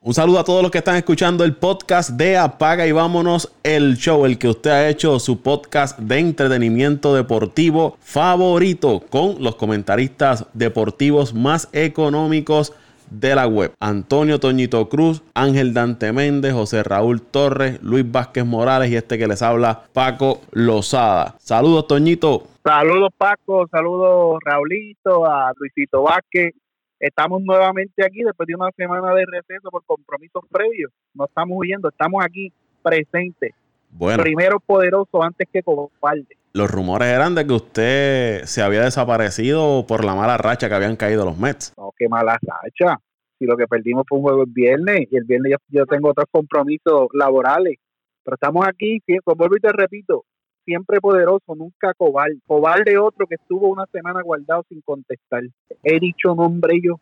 Un saludo a todos los que están escuchando el podcast de Apaga y vámonos el show, el que usted ha hecho su podcast de entretenimiento deportivo favorito con los comentaristas deportivos más económicos de la web. Antonio Toñito Cruz, Ángel Dante Méndez, José Raúl Torres, Luis Vázquez Morales y este que les habla, Paco Lozada. Saludos, Toñito. Saludos Paco, saludos Raulito, a Luisito Vázquez. Estamos nuevamente aquí después de una semana de receso por compromisos previos. No estamos huyendo, estamos aquí presentes. Bueno, Primero poderoso antes que cobarde. los rumores eran de que usted se había desaparecido por la mala racha que habían caído los Mets. No, qué mala racha. Si lo que perdimos fue un juego el viernes y el viernes yo, yo tengo otros compromisos laborales. Pero estamos aquí, siempre, vuelvo y te repito, siempre poderoso, nunca cobarde. Cobarde otro que estuvo una semana guardado sin contestar. He dicho nombre yo.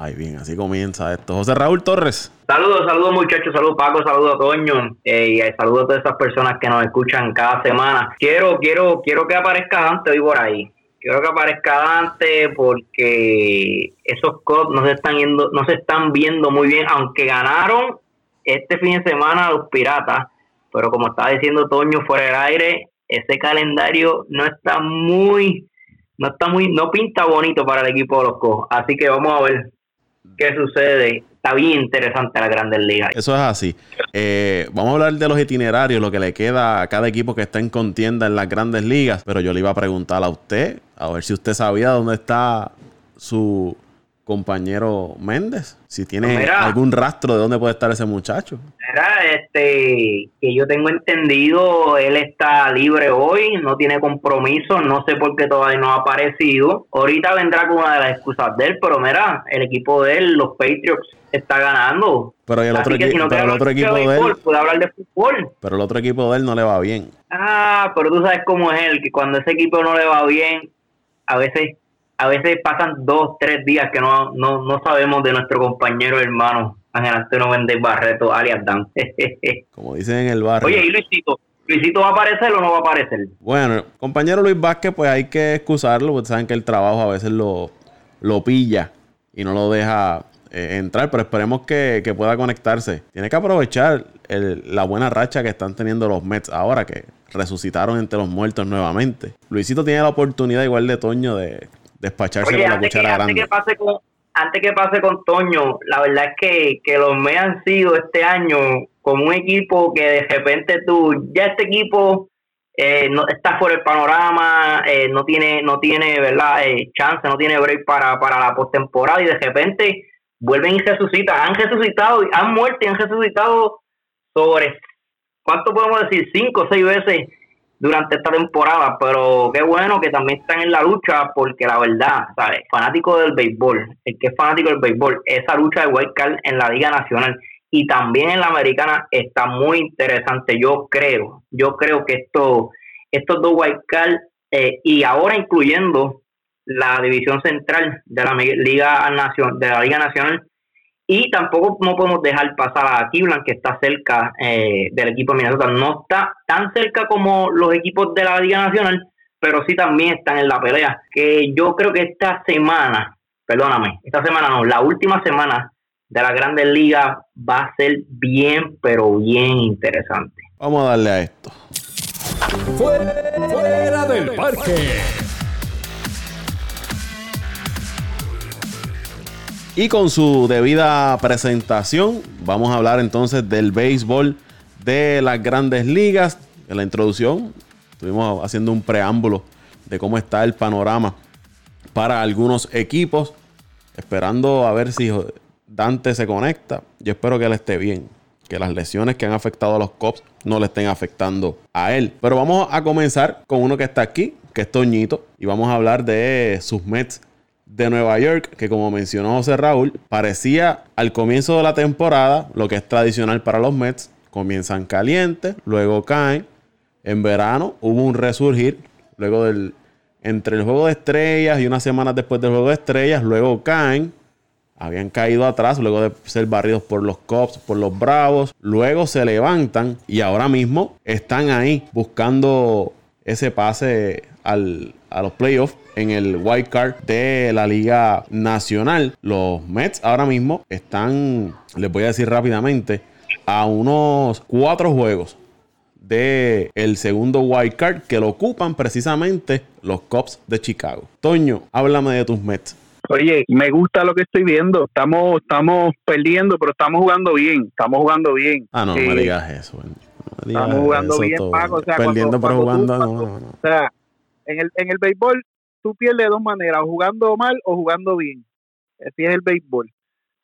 Ay, bien, así comienza esto. José Raúl Torres. Saludos, saludos muchachos, saludos Paco, saludos a Toño eh, y eh, saludos a todas esas personas que nos escuchan cada semana. Quiero, quiero, quiero que aparezca Dante hoy por ahí. Quiero que aparezca Dante porque esos Cubs no se están yendo, no se están viendo muy bien, aunque ganaron este fin de semana a los Piratas, pero como estaba diciendo Toño fuera del aire, ese calendario no está muy, no está muy, no pinta bonito para el equipo de los Cubs. Así que vamos a ver qué sucede. Está bien interesante la Grandes Ligas. Eso es así. Eh, vamos a hablar de los itinerarios, lo que le queda a cada equipo que está en contienda en las grandes ligas. Pero yo le iba a preguntar a usted, a ver si usted sabía dónde está su compañero Méndez. Si tiene Mira. algún rastro de dónde puede estar ese muchacho. Era, este, que yo tengo entendido, él está libre hoy, no tiene compromiso, no sé por qué todavía no ha aparecido. Ahorita vendrá con una de las excusas de él, pero mira, el equipo de él, los Patriots, está ganando. Pero el otro, Así que equi- si no pero el quiere otro hablar de equipo de béisbol, él, puede hablar de fútbol. pero el otro equipo de él no le va bien. Ah, pero tú sabes cómo es él, que cuando ese equipo no le va bien, a veces a veces pasan dos, tres días que no, no, no sabemos de nuestro compañero hermano Ángel Antonio Méndez Barreto, alias Dan. Como dicen en el barrio. Oye, ¿y Luisito? ¿Luisito va a aparecer o no va a aparecer? Bueno, compañero Luis Vázquez, pues hay que excusarlo, porque saben que el trabajo a veces lo, lo pilla y no lo deja eh, entrar, pero esperemos que, que pueda conectarse. Tiene que aprovechar el- la buena racha que están teniendo los Mets ahora, que resucitaron entre los muertos nuevamente. Luisito tiene la oportunidad, igual de Toño, de despacharse Oye, con la antes que, cuchara antes grande. que pase con antes que pase con Toño, la verdad es que, que los Mets han sido este año como un equipo que de repente tú, ya este equipo eh, no está fuera del panorama, eh, no tiene, no tiene, ¿verdad? Eh, chance, no tiene break para, para la postemporada y de repente vuelven y resucitan. Han resucitado, han muerto y han resucitado sobre, ¿cuánto podemos decir? Cinco o seis veces durante esta temporada, pero qué bueno que también están en la lucha porque la verdad, ¿sabes? Fanático del béisbol, el que es fanático del béisbol, esa lucha de wild card en la Liga Nacional y también en la Americana está muy interesante. Yo creo, yo creo que esto, estos dos wild card eh, y ahora incluyendo la división central de la Liga Nacional, de la Liga Nacional y tampoco no podemos dejar pasar a Cleveland, que está cerca eh, del equipo de Minnesota. No está tan cerca como los equipos de la Liga Nacional, pero sí también están en la pelea. Que yo creo que esta semana, perdóname, esta semana no, la última semana de la Grandes Ligas va a ser bien, pero bien interesante. Vamos a darle a esto. Fuera, fuera del parque. Y con su debida presentación, vamos a hablar entonces del béisbol de las grandes ligas. En la introducción, estuvimos haciendo un preámbulo de cómo está el panorama para algunos equipos, esperando a ver si Dante se conecta. Yo espero que él esté bien, que las lesiones que han afectado a los Cops no le estén afectando a él. Pero vamos a comenzar con uno que está aquí, que es Toñito, y vamos a hablar de sus Mets de Nueva York, que como mencionó José Raúl, parecía al comienzo de la temporada, lo que es tradicional para los Mets, comienzan calientes, luego caen. En verano hubo un resurgir, luego del entre el juego de estrellas y unas semanas después del juego de estrellas, luego caen. Habían caído atrás luego de ser barridos por los Cubs, por los Bravos. Luego se levantan y ahora mismo están ahí buscando ese pase al, a los playoffs en el wild card de la Liga Nacional. Los Mets ahora mismo están, les voy a decir rápidamente, a unos cuatro juegos de el segundo wild card que lo ocupan precisamente los Cubs de Chicago. Toño, háblame de tus Mets. Oye, me gusta lo que estoy viendo. Estamos, estamos perdiendo, pero estamos jugando bien. Estamos jugando bien. Ah, no, no me Eh, digas eso. Estamos jugando bien, Paco. O sea, Perdiendo, cuando- pero cuando tú- jugando. no, cuando- no, no. O sea, en el, en el béisbol tú pierdes de dos maneras, o jugando mal o jugando bien. Así es el béisbol.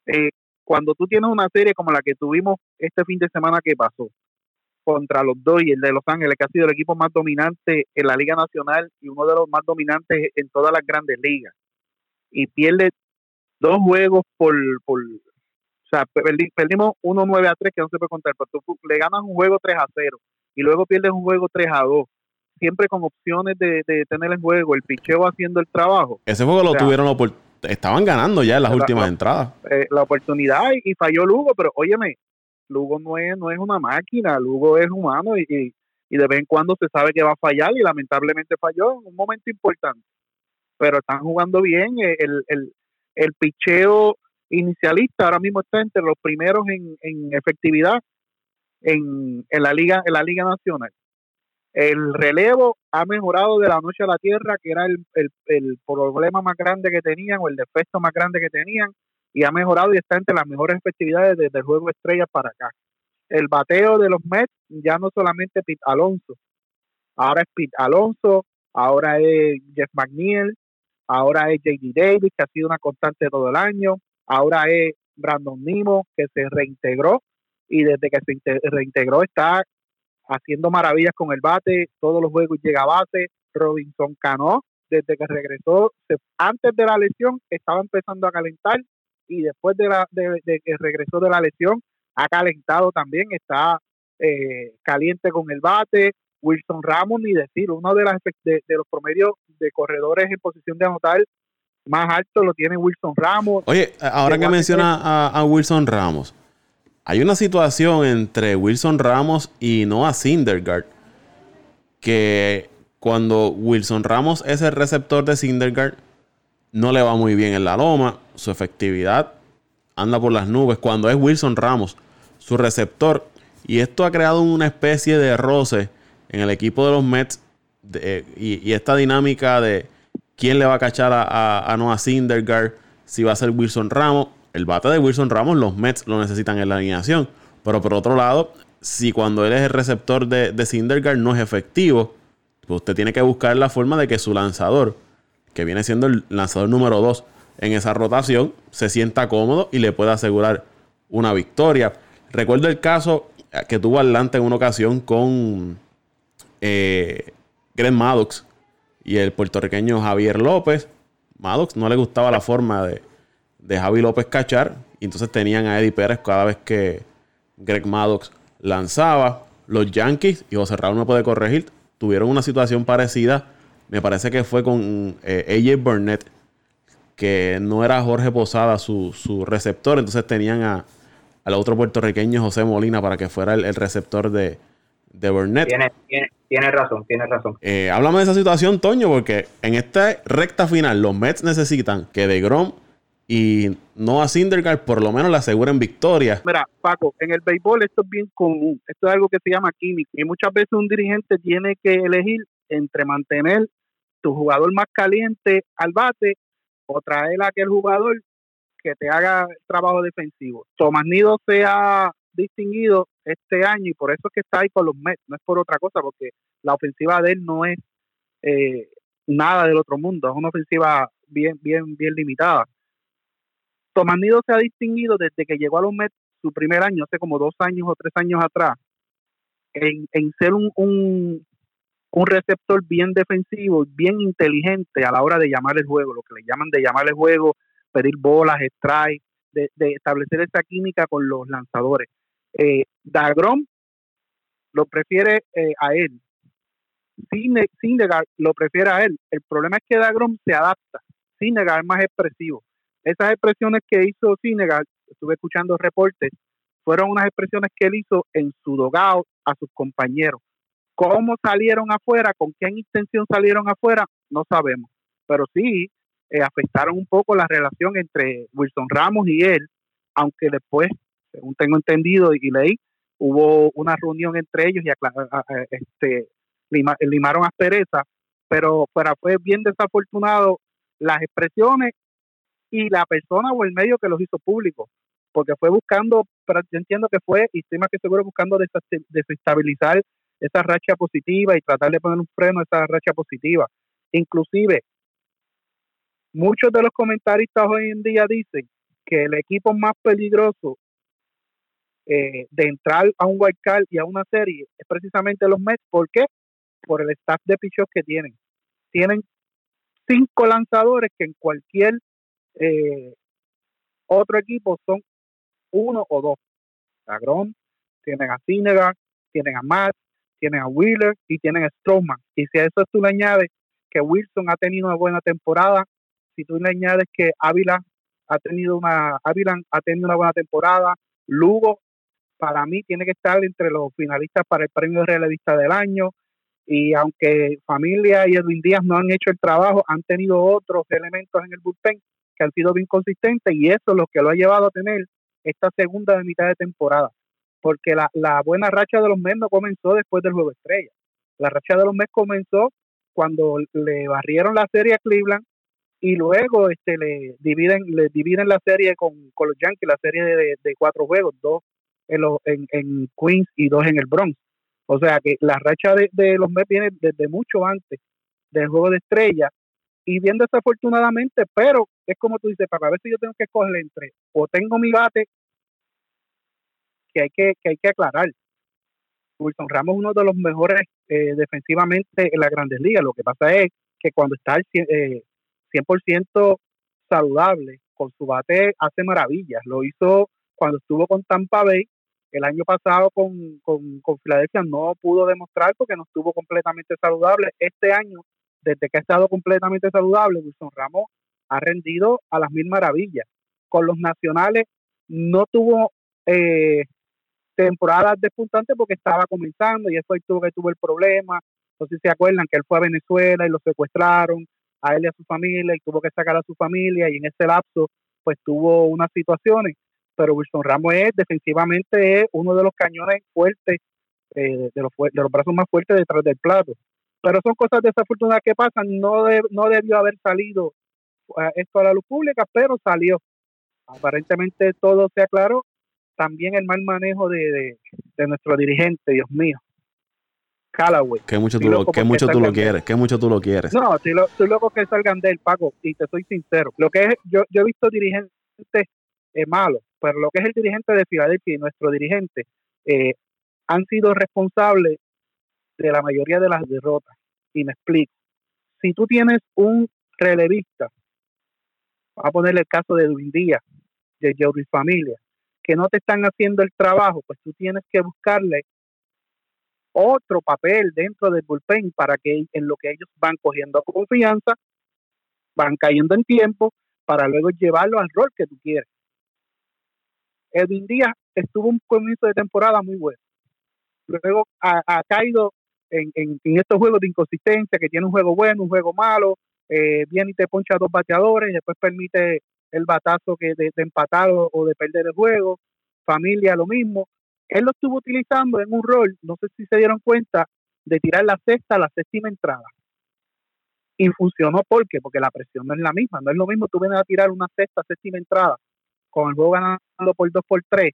Eh, cuando tú tienes una serie como la que tuvimos este fin de semana que pasó contra los Dodgers de Los Ángeles, que ha sido el equipo más dominante en la Liga Nacional y uno de los más dominantes en todas las grandes ligas, y pierde dos juegos por, por o sea, perdi- perdimos 1-9 a 3, que no se puede contar, pero tú le ganas un juego 3 a 0 y luego pierdes un juego 3 a 2, siempre con opciones de, de tener el juego, el picheo haciendo el trabajo, Ese juego lo O sea, tuvieron opor- Estaban ganando ya en las la- últimas la- entradas. eh, la oportunidad y, y falló Lugo, pero óyeme, Lugo no es, no es una máquina, Lugo es humano y, y, y de vez en cuando se sabe que va a fallar y lamentablemente falló en un momento importante. Pero están jugando bien, eh, el, el, el picheo inicialista ahora mismo está entre los primeros en, en efectividad en, en la liga en la liga nacional. El relevo ha mejorado de la noche a la tierra, que era el, el, el problema más grande que tenían o el defecto más grande que tenían, y ha mejorado y está entre las mejores efectividades desde el juego estrella para acá. El bateo de los Mets ya no solamente Pete Alonso, ahora es Pete Alonso, ahora es Jeff McNeil, ahora es JD Davis, que ha sido una constante todo el año, ahora es Brandon Nimo, que se reintegró y desde que se inte- reintegró está haciendo maravillas con el bate, todos los juegos llega a base, Robinson Cano, desde que regresó, se- antes de la lesión estaba empezando a calentar y después de, la, de, que regresó de la lesión ha calentado también, está eh, caliente con el bate, Wilson Ramos, ni decir, uno de, las, de los promedios de corredores en posición de anotar más alto lo tiene Wilson Ramos. Oye, ahora que menciona a, a Wilson Ramos, hay una situación entre Wilson Ramos y Noah Syndergaard que cuando Wilson Ramos es el receptor de Syndergaard no le va muy bien en la loma, su efectividad anda por las nubes cuando es Wilson Ramos su receptor y esto ha creado una especie de roce en el equipo de los Mets de- y, y esta dinámica de quién le va a cachar a, a, a Noah Syndergaard, si va a ser Wilson Ramos. El bate de Wilson Ramos, los Mets lo necesitan en la alineación. Pero por otro lado, si cuando él es el receptor de, de no es efectivo, pues usted tiene que buscar la forma de que su lanzador, que viene siendo el lanzador número 2 en esa rotación, se sienta cómodo y le pueda asegurar una victoria. Recuerdo el caso que tuvo Atlanta en una ocasión con eh, Greg Maddox y el puertorriqueño Javier López. Maddox no le gustaba la forma de, de Javi López cachar. Y entonces tenían a Eddie Pérez cada vez que Greg Maddox lanzaba. Los Yankees, y José Raúl me puede corregir, tuvieron una situación parecida. Me parece que fue con eh, AJ Burnett, que no era Jorge Posada su, su receptor. Entonces tenían a, al otro puertorriqueño José Molina para que fuera el, el receptor de, de Burnett. Tiene, tiene, tiene razón, tiene razón. Eh, háblame de esa situación, Toño, porque en esta recta final los Mets necesitan que de Grom y Noah Syndergaard por lo menos le aseguren victoria. Mira, Paco, en el béisbol esto es bien común. Esto es algo que se llama química. Y muchas veces un dirigente tiene que elegir entre mantener tu jugador más caliente al bate o traer a aquel jugador que te haga el trabajo defensivo. Tomás Nido se ha distinguido este año y por eso es que está ahí con los Mets, no es por otra cosa, porque la ofensiva de él no es eh, nada del otro mundo, es una ofensiva bien, bien, bien limitada. Tomás Nido se ha distinguido desde que llegó a los Mets su primer año, hace como dos años o tres años atrás, en, ser un, un, un receptor bien defensivo, bien inteligente a la hora de llamar el juego, lo que le llaman de llamar el juego, pedir bolas, strike, de, de establecer esa química con los lanzadores. Eh, Dagrom lo prefiere eh, a él. Syndergaard lo prefiere a él. El problema es que Dagrom se adapta. Syndergaard es más expresivo. Esas expresiones que hizo Syndergaard, estuve escuchando reportes, fueron unas expresiones que él hizo en su dogado a sus compañeros. cómo salieron afuera, con qué intención salieron afuera, no sabemos. Pero sí eh, afectaron un poco la relación entre Wilson Ramos y él, aunque después, según tengo entendido y leí, hubo una reunión entre ellos y este, limaron aspereza, pero fue bien desafortunado las expresiones y la persona o el medio que los hizo público, porque fue buscando, pero yo entiendo que fue, y estoy más que seguro buscando desestabilizar esa racha positiva y tratar de poner un freno a esa racha positiva. Inclusive, muchos de los comentaristas hoy en día dicen que el equipo más peligroso eh, de entrar a un wild card y a una serie es precisamente los Mets. ¿Por qué? Por el staff de pichos que tienen. Tienen cinco lanzadores que en cualquier eh, otro equipo son uno o dos. Agrón, tienen a Cinegar, tienen a Matt, tienen a Wheeler y tienen a Stroman. Y si a eso tú le añades que Wilson ha tenido una buena temporada, si tú le añades que Ávila ha tenido una Ávila ha tenido una buena temporada, Lugo para mí tiene que estar entre los finalistas para el premio de relevista del año y aunque Familia y Edwin Díaz no han hecho el trabajo, han tenido otros elementos en el bullpen que han sido bien consistentes y eso es lo que lo ha llevado a tener esta segunda de mitad de temporada. Porque la, la buena racha de los Mets no comenzó después del juego estrella. La racha de los Mets comenzó cuando le barrieron la serie a Cleveland y luego este le dividen le dividen la serie con, los Yankees, la serie de, de, cuatro juegos, dos en, los, en, en Queens y dos en el Bronx. O sea que la racha de, de los Mets viene desde mucho antes del juego de estrella y bien desafortunadamente, pero es como tú dices, para ver si yo tengo que escoger entre o tengo mi bate que hay que, que hay que aclarar. Wilson Ramos es uno de los mejores eh, defensivamente en las grandes ligas. Lo que pasa es que cuando está el, eh, 100% saludable, con su bate hace maravillas. Lo hizo cuando estuvo con Tampa Bay. El año pasado con, con, con Filadelfia no pudo demostrar porque no estuvo completamente saludable. Este año desde que ha estado completamente saludable, Wilson Ramos ha rendido a las mil maravillas. Con los nacionales no tuvo eh, temporadas despuntantes porque estaba comenzando y eso tuvo que tuvo el problema. No sé si se acuerdan que él fue a Venezuela y lo secuestraron a él y a su familia y tuvo que sacar a su familia y en ese lapso pues tuvo unas situaciones. Pero Wilson Ramos es defensivamente es uno de los cañones fuertes, eh, de, los, de los brazos más fuertes detrás del plato. Pero son cosas desafortunadas que pasan. No, no debió haber salido eh, esto a la luz pública, pero salió. Aparentemente todo se aclaró. También el mal manejo de, nuestro dirigente, Dios mío. Callaway. Que mucho tú, lo, que mucho tú lo quieres, que mucho tú lo quieres. No, estoy, loco que salgan de él, Paco, y te soy sincero. Lo que es, yo, yo he visto dirigentes eh, malos, pero lo que es el dirigente de Filadelfia y nuestro dirigente eh, han sido responsables de la mayoría de las derrotas. Y me explico. Si tú tienes un relevista, vamos a ponerle el caso de Edwin Díaz, de Jordi Familia, que no te están haciendo el trabajo, pues tú tienes que buscarle otro papel dentro del bullpen para que en lo que ellos van cogiendo confianza, van cayendo en tiempo para luego llevarlo al rol que tú quieres. Edwin Díaz estuvo un comienzo de temporada muy bueno. Luego ha caído en, estos juegos de inconsistencia, que tiene un juego bueno, un juego malo, eh, viene y te poncha dos bateadores y después permite el batazo que de, empatar o, de perder el juego. Familia, lo mismo. Él lo estuvo utilizando en un rol, no sé si se dieron cuenta, de tirar la sexta, la séptima entrada. Y funcionó ¿por qué? porque la presión no es la misma. No es lo mismo tú vienes a tirar una sexta, séptima entrada con el juego ganando por dos por tres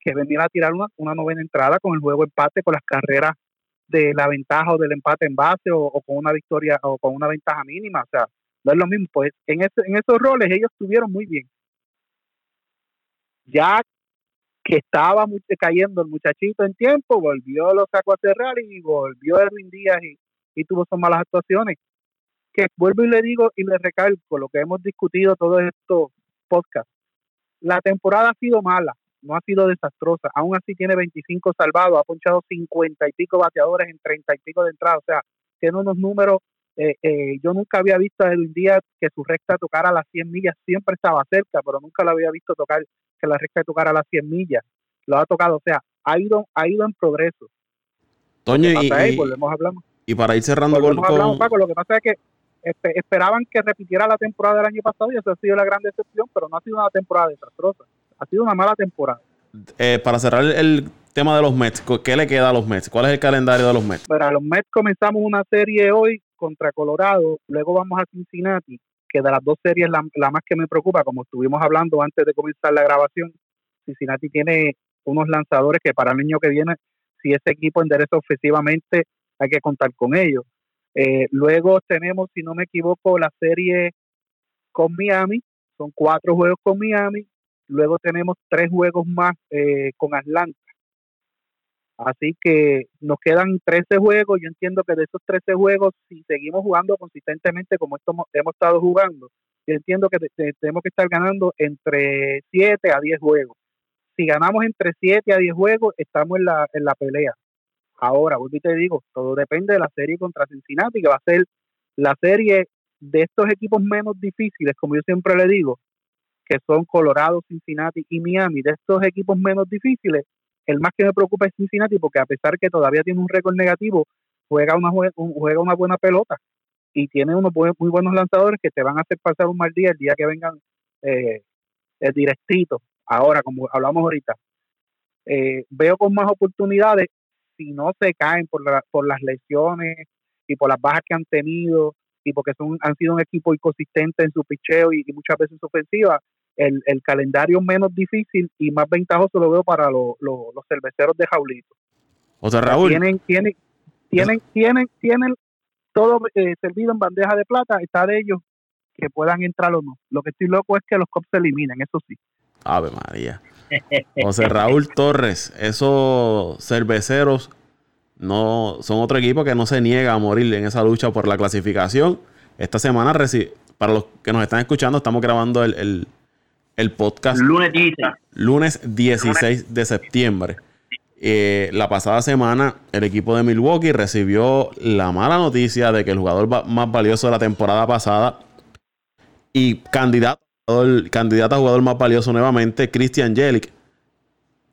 que venir a tirar una, una novena entrada con el juego empate, con las carreras de la ventaja o del empate en base o, con una victoria o con una ventaja mínima. O sea, no es lo mismo. Pues en, ese, en esos roles ellos estuvieron muy bien. Ya que estaba cayendo el muchachito en tiempo, volvió, lo sacó a cerrar y volvió Erwin Díaz y, y tuvo sus malas actuaciones. Que vuelvo y le digo y le recalco lo que hemos discutido todos estos podcasts. La temporada ha sido mala, no ha sido desastrosa. Aún así tiene 25 salvados, ha ponchado 50 y pico bateadores en 30 y pico de entrada. O sea, tiene unos números. Eh, eh, yo nunca había visto a Edwin Díaz que su recta tocara las 100 millas. Siempre estaba cerca, pero nunca lo había visto tocar que la recta tocara las 100 millas. Lo ha tocado. O sea, ha ido, ha ido en progreso. Toño, y, ahí, y- volvemos y para ir cerrando Volvemos con- Paco. Lo que pasa es que espe- esperaban que repitiera la temporada del año pasado y esa ha sido la gran decepción, pero no ha sido una temporada desastrosa. Ha sido una mala temporada. eh, para cerrar el, el tema de los Mets, ¿qué le queda a los Mets? ¿Cuál es el calendario de los Mets? Para los Mets comenzamos una serie hoy contra Colorado, luego vamos a Cincinnati, que de las dos series la, la más que me preocupa, como estuvimos hablando antes de comenzar la grabación, Cincinnati tiene unos lanzadores que para el año que viene, si ese equipo endereza ofensivamente, hay que contar con ellos. Eh, luego tenemos, si no me equivoco, la serie con Miami, son cuatro juegos con Miami, luego tenemos tres juegos más eh, con Atlanta. Así que nos quedan 13 juegos. Yo entiendo que de esos 13 juegos, si seguimos jugando consistentemente como esto hemos, estado jugando, yo entiendo que te- te- tenemos que estar ganando entre 7 a 10 juegos. Si ganamos entre 7 a 10 juegos, estamos en la, en la pelea. Ahora, vuelvo y te digo, todo depende de la serie contra Cincinnati, que va a ser la serie de estos equipos menos difíciles, como yo siempre le digo, que son Colorado, Cincinnati y Miami. De estos equipos menos difíciles, el más que me preocupa es Cincinnati porque a pesar que todavía tiene un récord negativo, juega una, jue- un- juega una buena pelota y tiene unos muy buenos lanzadores que te van a hacer pasar un mal día el día que vengan eh, el directito. Ahora, como hablamos ahorita, eh, veo con más oportunidades si no se caen por, la- por las lesiones y por las bajas que han tenido y porque son han sido un equipo inconsistente en su picheo y, y muchas veces en su ofensiva, el, el calendario menos difícil y más ventajoso lo veo para lo- lo- los cerveceros de Jaulito. José Raúl, Tienen, tienen, tienen, tienen, tienen todo eh, servido en bandeja de plata, está de ellos que puedan entrar o no. Lo que estoy loco es que los cops se eliminen, eso sí. Ave María. José Raúl Torres, esos cerveceros no son otro equipo que no se niega a morir en esa lucha por la clasificación. Esta semana, para los que nos están escuchando, estamos grabando el, el- el podcast Lunes 16. lunes 16 de septiembre. Eh, la pasada semana, el equipo de Milwaukee recibió la mala noticia de que el jugador más valioso de la temporada pasada y candidato, el candidato a jugador más valioso nuevamente, Christian Jelic,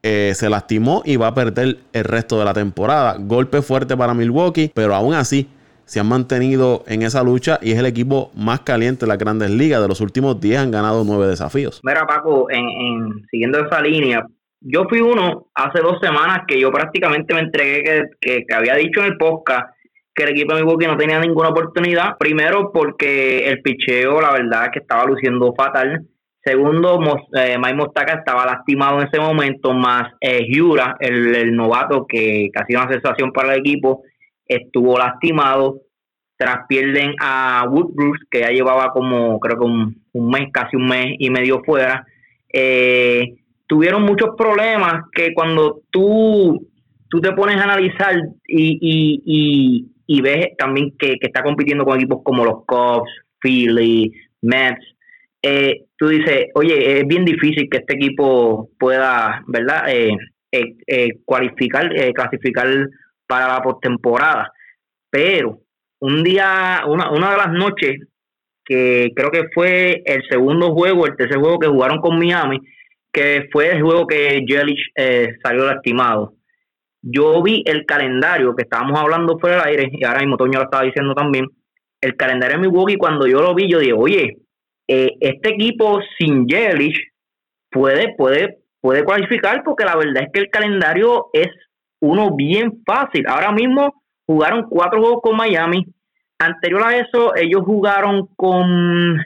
eh, se lastimó y va a perder el resto de la temporada. Golpe fuerte para Milwaukee, pero aún así se han mantenido en esa lucha y es el equipo más caliente de las grandes ligas. De los últimos 10 han ganado 9 desafíos. Mira, Paco, en, en- siguiendo esa línea, yo fui uno hace dos semanas que yo prácticamente me entregué que, que, que había dicho en el podcast que el equipo de Milwaukee no tenía ninguna oportunidad. Primero, porque el picheo, la verdad, que estaba luciendo fatal. Segundo, eh, Mike Mostaka estaba lastimado en ese momento, más eh, Jura, el, novato que, sido una sensación para el equipo, estuvo lastimado. Tras pierden a Woodbruce, que ya llevaba como, creo que un, un mes, casi un mes y medio fuera. Eh, tuvieron muchos problemas que cuando tú, tú te pones a analizar y, y, y, y ves también que, que está compitiendo con equipos como los Cubs, Philly, Mets, eh, tú dices, oye, es bien difícil que este equipo pueda, ¿verdad? Eh, eh, eh, cualificar, eh, clasificar para la postemporada. Pero un día, una, una de las noches, que creo que fue el segundo juego, el tercer juego que jugaron con Miami, que fue el juego que Jelich eh, salió lastimado. Yo vi el calendario que estábamos hablando fuera del aire, y ahora mismo Toño lo estaba diciendo también. El calendario de Milwaukee, cuando yo lo vi, yo dije, oye, eh, este equipo sin Jelich puede, puede, puede cualificar, porque la verdad es que el calendario es uno bien fácil. Ahora mismo jugaron cuatro juegos con Miami. Anterior a eso, ellos jugaron con.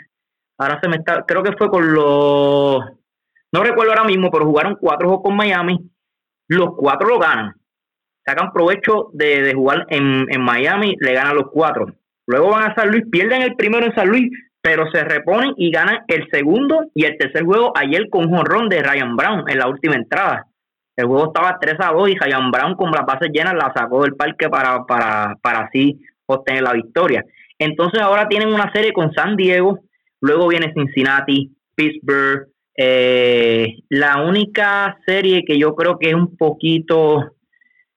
Ahora se me está. Creo que fue con los. No recuerdo ahora mismo, pero jugaron cuatro juegos con Miami. Los cuatro lo ganan. Sacan provecho de, de jugar en, en Miami, le ganan los cuatro. Luego van a San Luis, pierden el primero en San Luis, pero se reponen y ganan el segundo y el tercer juego ayer con jonrón de Ryan Brown en la última entrada. El juego estaba 3 a 2 y Ryan Brown con las bases llenas la sacó del parque para, para, para así obtener la victoria. Entonces ahora tienen una serie con San Diego, luego viene Cincinnati, Pittsburgh. eh, la única serie que yo creo que es un poquito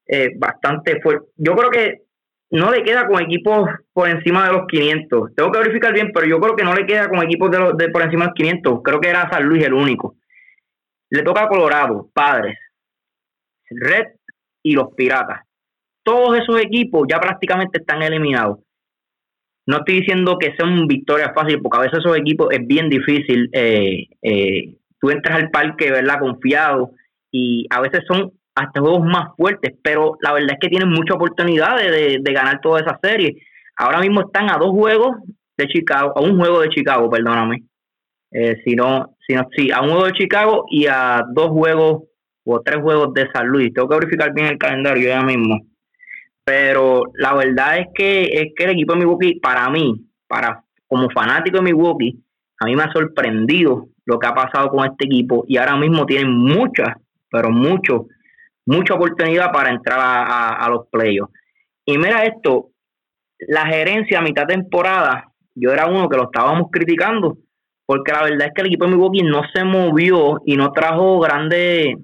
eh, bastante fuerte. Yo creo que no le queda con equipos por encima de los 500. Tengo que verificar bien, pero yo creo que no le queda con equipos de, los, de por encima de los 500. Creo que era San Luis el único. Le toca a Colorado, Padres, Red y los Piratas. todos esos equipos ya prácticamente están eliminados. No estoy diciendo que sea una victoria fácil, porque a veces esos equipos es bien difícil. Eh, eh, tú entras al parque, ¿verdad? Confiado, y a veces son hasta juegos más fuertes, pero la verdad es que tienen mucha oportunidad de, ganar toda esa serie. Ahora mismo están a dos juegos de Chicago, a un juego de Chicago, perdóname. Eh, si no, si no, sí, a un juego de Chicago y a dos juegos o tres juegos de San Luis. Tengo que verificar bien el calendario ya mismo. Pero la verdad es que es que el equipo de Milwaukee, para mí, para como fanático de Milwaukee, a mí me ha sorprendido lo que ha pasado con este equipo y ahora mismo tienen muchas, pero mucho, mucha oportunidad para entrar a, los playoffs. Y mira esto, la gerencia a mitad temporada, yo era uno que lo estábamos criticando, porque la verdad es que el equipo de Milwaukee no se movió y no trajo grandes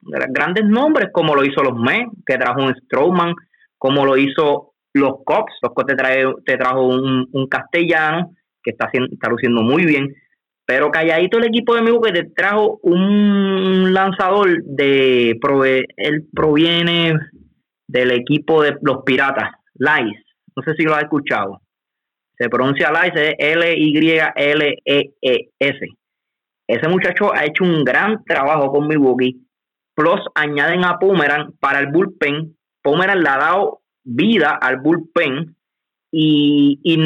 grandes nombres como lo hizo los Mets, que trajo un Strowman, como lo hizo los Cops, los Cops te, trae, te trajo un, castellano que está, está luciendo muy bien, pero calladito el equipo de Milwaukee te trajo un lanzador de él proviene del equipo de los Piratas, Lice, no sé si lo has escuchado. Se pronuncia Lice, L Y L E E. Ese muchacho ha hecho un gran trabajo con Milwaukee Plus añaden a Pomeran para el bullpen. Pomeran le ha dado vida al bullpen y,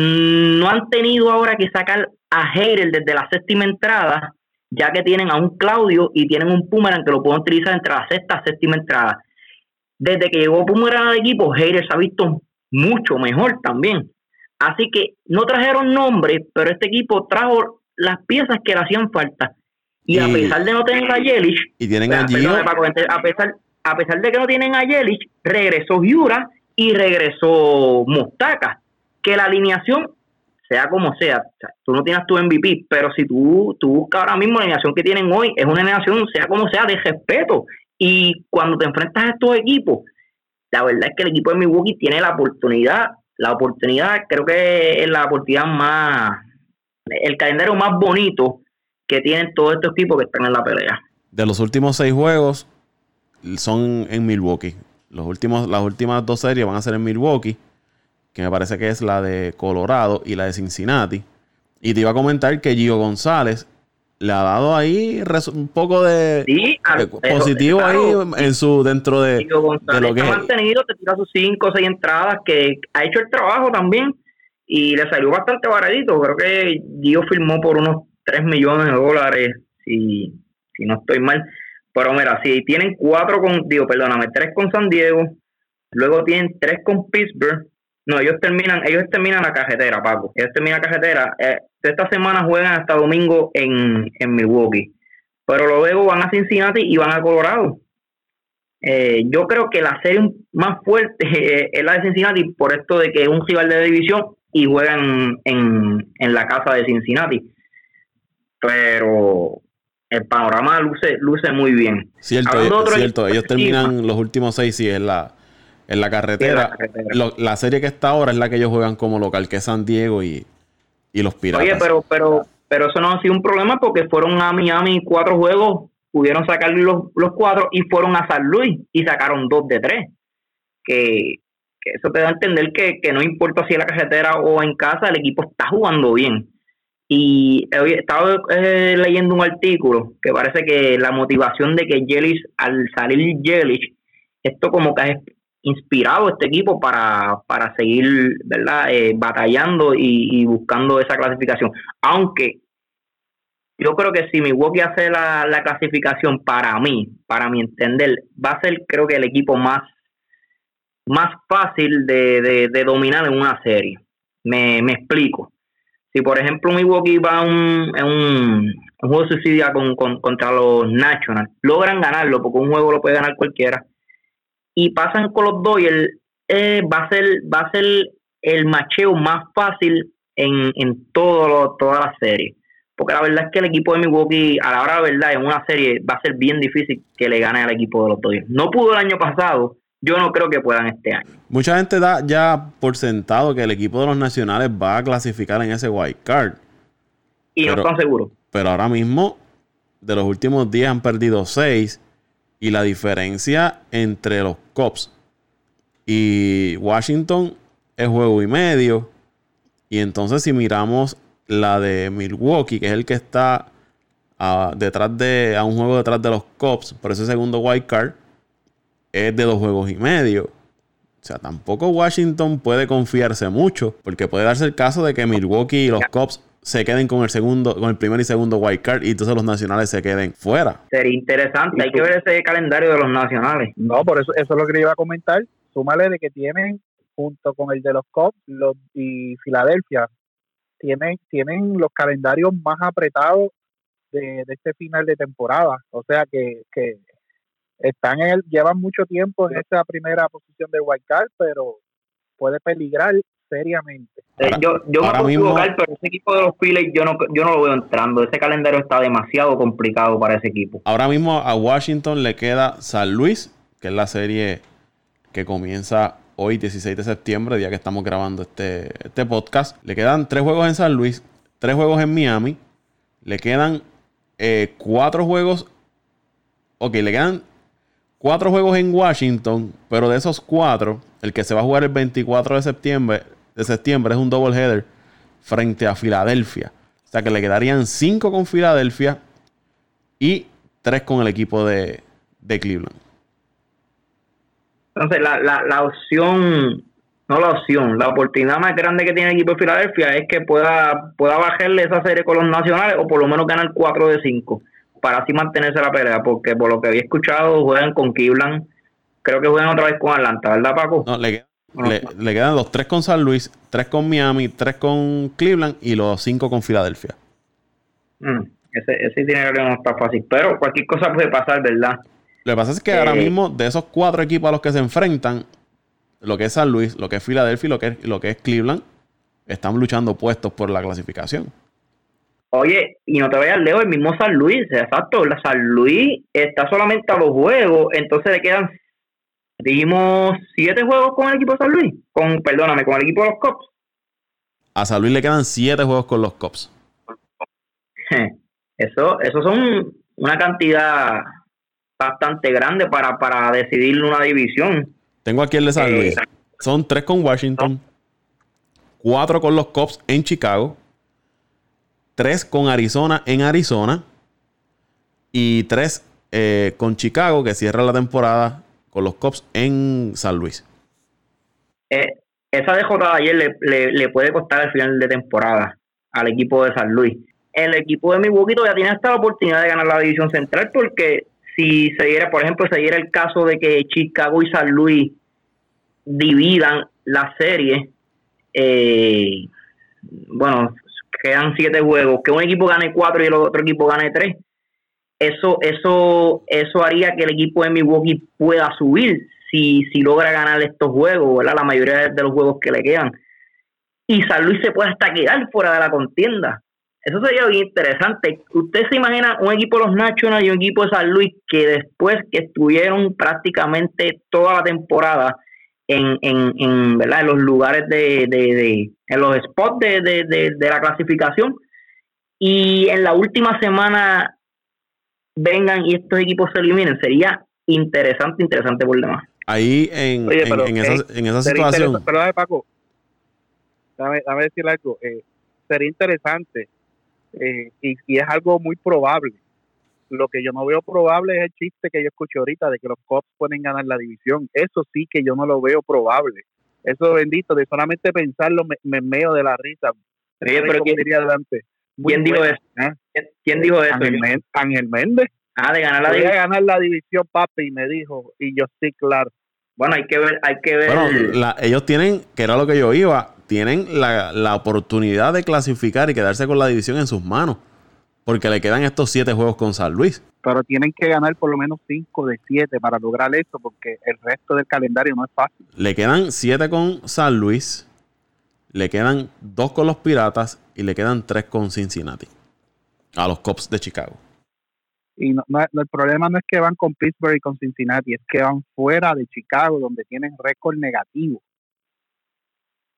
no han tenido ahora que sacar a Heidel desde la séptima entrada, ya que tienen a un Claudio y tienen un Pumeran que lo pueden utilizar entre la sexta y séptima entrada. Desde que llegó Pumeran al equipo, Heidel se ha visto mucho mejor también. Así que no trajeron nombre, pero este equipo trajo las piezas que le hacían falta. Y, a pesar de no tener a Yelich, y tienen a, pesar, a pesar de que no tienen a Yelich, regresó Yura y regresó Mostaka. Que la alineación, sea como sea, tú no tienes tu MVP, pero si tú, tú buscas ahora mismo la alineación que tienen hoy, es una alineación, sea como sea, de respeto. Y cuando te enfrentas a estos equipos, la verdad es que el equipo de Milwaukee tiene la oportunidad, la oportunidad, creo que es la oportunidad más, el calendario más bonito que tienen todos estos equipos que están en la pelea. De los últimos seis juegos son en Milwaukee. Los últimos, las últimas dos series van a ser en Milwaukee, que me parece que es la de Colorado y la de Cincinnati. Y te iba a comentar que Gio González le ha dado ahí un poco de, positivo ahí en su dentro de, Gio González de lo que ha mantenido, te tira sus cinco o seis entradas, que ha hecho el trabajo también y le salió bastante baradito. Creo que Gio firmó por unos 3 millones de dólares, si, si no estoy mal. Pero mira, si tienen cuatro con, digo, perdóname, tres con San Diego, luego tienen tres con Pittsburgh. No, ellos terminan, ellos terminan la cajetera, Paco. Ellos terminan la cajetera. Eh, esta semana juegan hasta domingo en, en Milwaukee. Pero luego van a Cincinnati y van a Colorado. Eh, yo creo que la serie más fuerte es la de Cincinnati por esto de que es un rival de división y juegan en, en la casa de Cincinnati pero el panorama luce, luce muy bien. Cierto, cierto. ellos terminan los últimos seis y en la, en la carretera. la, serie que está ahora es la que ellos juegan como local, que es San Diego y, los Piratas. Oye, pero, pero, pero eso no ha sido un problema porque fueron a Miami cuatro juegos, pudieron sacar los, los cuatro y fueron a San Luis y sacaron dos de tres. Que, que eso te da a entender que, que no importa si en la carretera o en casa, el equipo está jugando bien. Y estaba eh, leyendo un artículo que parece que la motivación de que Yelich, al salir Yelich, esto como que inspirado este equipo para, para seguir ¿verdad? Eh, batallando y, buscando esa clasificación. Aunque yo creo que si Milwaukee hace la, la clasificación para mí, para mi entender, va a ser creo que el equipo más, más fácil de, de dominar en una serie. Me, me explico si por ejemplo Milwaukee va a un, un, juego suicidio con, contra los Nationals, logran ganarlo porque un juego lo puede ganar cualquiera y pasan con los Dodgers, eh, va a ser va a ser el macheo más fácil en, en todo toda la serie. Porque la verdad es que el equipo de Milwaukee, a la hora de verdad, en una serie va a ser bien difícil que le gane al equipo de los Dodgers. No pudo el año pasado, yo no creo que puedan este año. Mucha gente da ya por sentado que el equipo de los nacionales va a clasificar en ese wild card. Y no están seguros. Pero ahora mismo, de los últimos días han perdido seis. Y la diferencia entre los Cops Y Washington es juego y medio. Y entonces si miramos la de Milwaukee, que es el que está a, detrás de, a un juego detrás de los Cubs, por ese segundo wild card, es de dos juegos y medio. O sea, tampoco Washington puede confiarse mucho, porque puede darse el caso de que Milwaukee y los Cubs se queden con el segundo, con el primer y segundo wild card y entonces los nacionales se queden fuera. Sería interesante, hay que ver ese calendario de los nacionales. No, por eso, eso es lo que iba a comentar. Súmale de que tienen, junto con el de los Cubs los, y Filadelfia, tienen, tienen los calendarios más apretados de, de este final de temporada. O sea que, que están en el, llevan mucho tiempo en esa primera posición de wild card, pero puede peligrar seriamente. Eh, yo yo me puedo equivocar, pero ese equipo de los Phillies yo no, yo no lo veo entrando. Ese calendario está demasiado complicado para ese equipo. Ahora mismo a Washington le queda San Luis, que es la serie que comienza hoy, 16 de septiembre, día que estamos grabando este, este podcast. Le quedan tres juegos en San Luis, tres juegos en Miami. Le quedan eh, cuatro juegos. Ok, le quedan cuatro juegos en Washington, pero de esos cuatro, el que se va a jugar el 24 de septiembre, de septiembre es un double header frente a Filadelfia. O sea que le quedarían cinco con Filadelfia y tres con el equipo de, de Cleveland. Entonces, la, la, la opción, no la opción, la oportunidad más grande que tiene el equipo de Filadelfia es que pueda, pueda bajarle esa serie con los nacionales o por lo menos ganar 4 de 5 para así mantenerse la pelea, porque por lo que había escuchado juegan con Cleveland, creo que juegan otra vez con Atlanta, ¿verdad Paco? No, le, le, le quedan los tres con San Luis, tres con Miami, tres con Cleveland y los cinco con Filadelfia. Mm, ese, ese itinerario no está fácil, pero cualquier cosa puede pasar, ¿verdad? Lo que pasa es que ahora mismo, de esos cuatro equipos a los que se enfrentan, lo que es San Luis, lo que es Filadelfia y lo que es, lo que es Cleveland, están luchando puestos por la clasificación. Oye, y no te vayas lejos, el mismo San Luis, exacto, la San Luis está solamente a los juegos, entonces le quedan, dijimos, siete juegos con el equipo de San Luis, con, perdóname, con el equipo de los Cops. A San Luis le quedan siete juegos con los Cops. Eso, eso son una cantidad bastante grande para, para decidir una división. Tengo aquí el de San Eh, Luis. Son tres con Washington, cuatro con los Cops en Chicago, tres con Arizona en Arizona y tres eh, con Chicago que cierra la temporada con los Cops en San Luis. Eh, esa DJ de ayer le, le, le puede costar el final de temporada al equipo de San Luis. El equipo de Milwaukee todavía tiene hasta la oportunidad de ganar la división central porque si se diera, por ejemplo, se diera el caso de que Chicago y San Luis dividan la serie, eh, bueno, quedan siete juegos, que un equipo gane cuatro y el otro equipo gane tres, eso, eso, eso haría que el equipo de Milwaukee pueda subir si, si logra ganar estos juegos, ¿verdad? La mayoría de, los juegos que le quedan. Y San Luis se puede hasta quedar fuera de la contienda. Eso sería bien interesante. Usted se imagina un equipo de los Nationals y un equipo de San Luis que después que estuvieron prácticamente toda la temporada en, en, en, ¿verdad? en los lugares de, de, en los spots de, de, de la clasificación y en la última semana vengan y estos equipos se eliminen. Sería interesante, interesante por demás. Ahí en, Oye, en- pero, en esa, eh, en esa situación, Perdóname, Paco. Dame, dame decir algo. Eh, sería interesante eh, y, y es algo muy probable. Lo que yo no veo probable es el chiste que yo escuché ahorita de que los Cubs pueden ganar la división. Eso sí que yo no lo veo probable. Eso bendito, de solamente pensarlo me, me meo de la risa. Oye, pero Como ¿quién, diría adelante. Muy quién dijo eso? ¿eh? ¿Quién- ¿Quién dijo eso? Ángel, Méndez. Ah, de ganar la Voy a división. ganar la división, papi, y me dijo. Y yo sí, claro. Bueno, hay que ver, hay que ver. bueno, la- ellos tienen, que era lo que yo iba, tienen la, la oportunidad de clasificar y quedarse con la división en sus manos. Porque le quedan estos siete juegos con San Luis. pero tienen que ganar por lo menos 5 de 7 para lograr eso, porque el resto del calendario no es fácil. Le quedan siete con San Luis, le quedan dos con los Piratas y le quedan tres con Cincinnati. A los Cubs de Chicago. Y no, el problema no es que van con Pittsburgh y con Cincinnati, es que van fuera de Chicago, donde tienen récord negativo.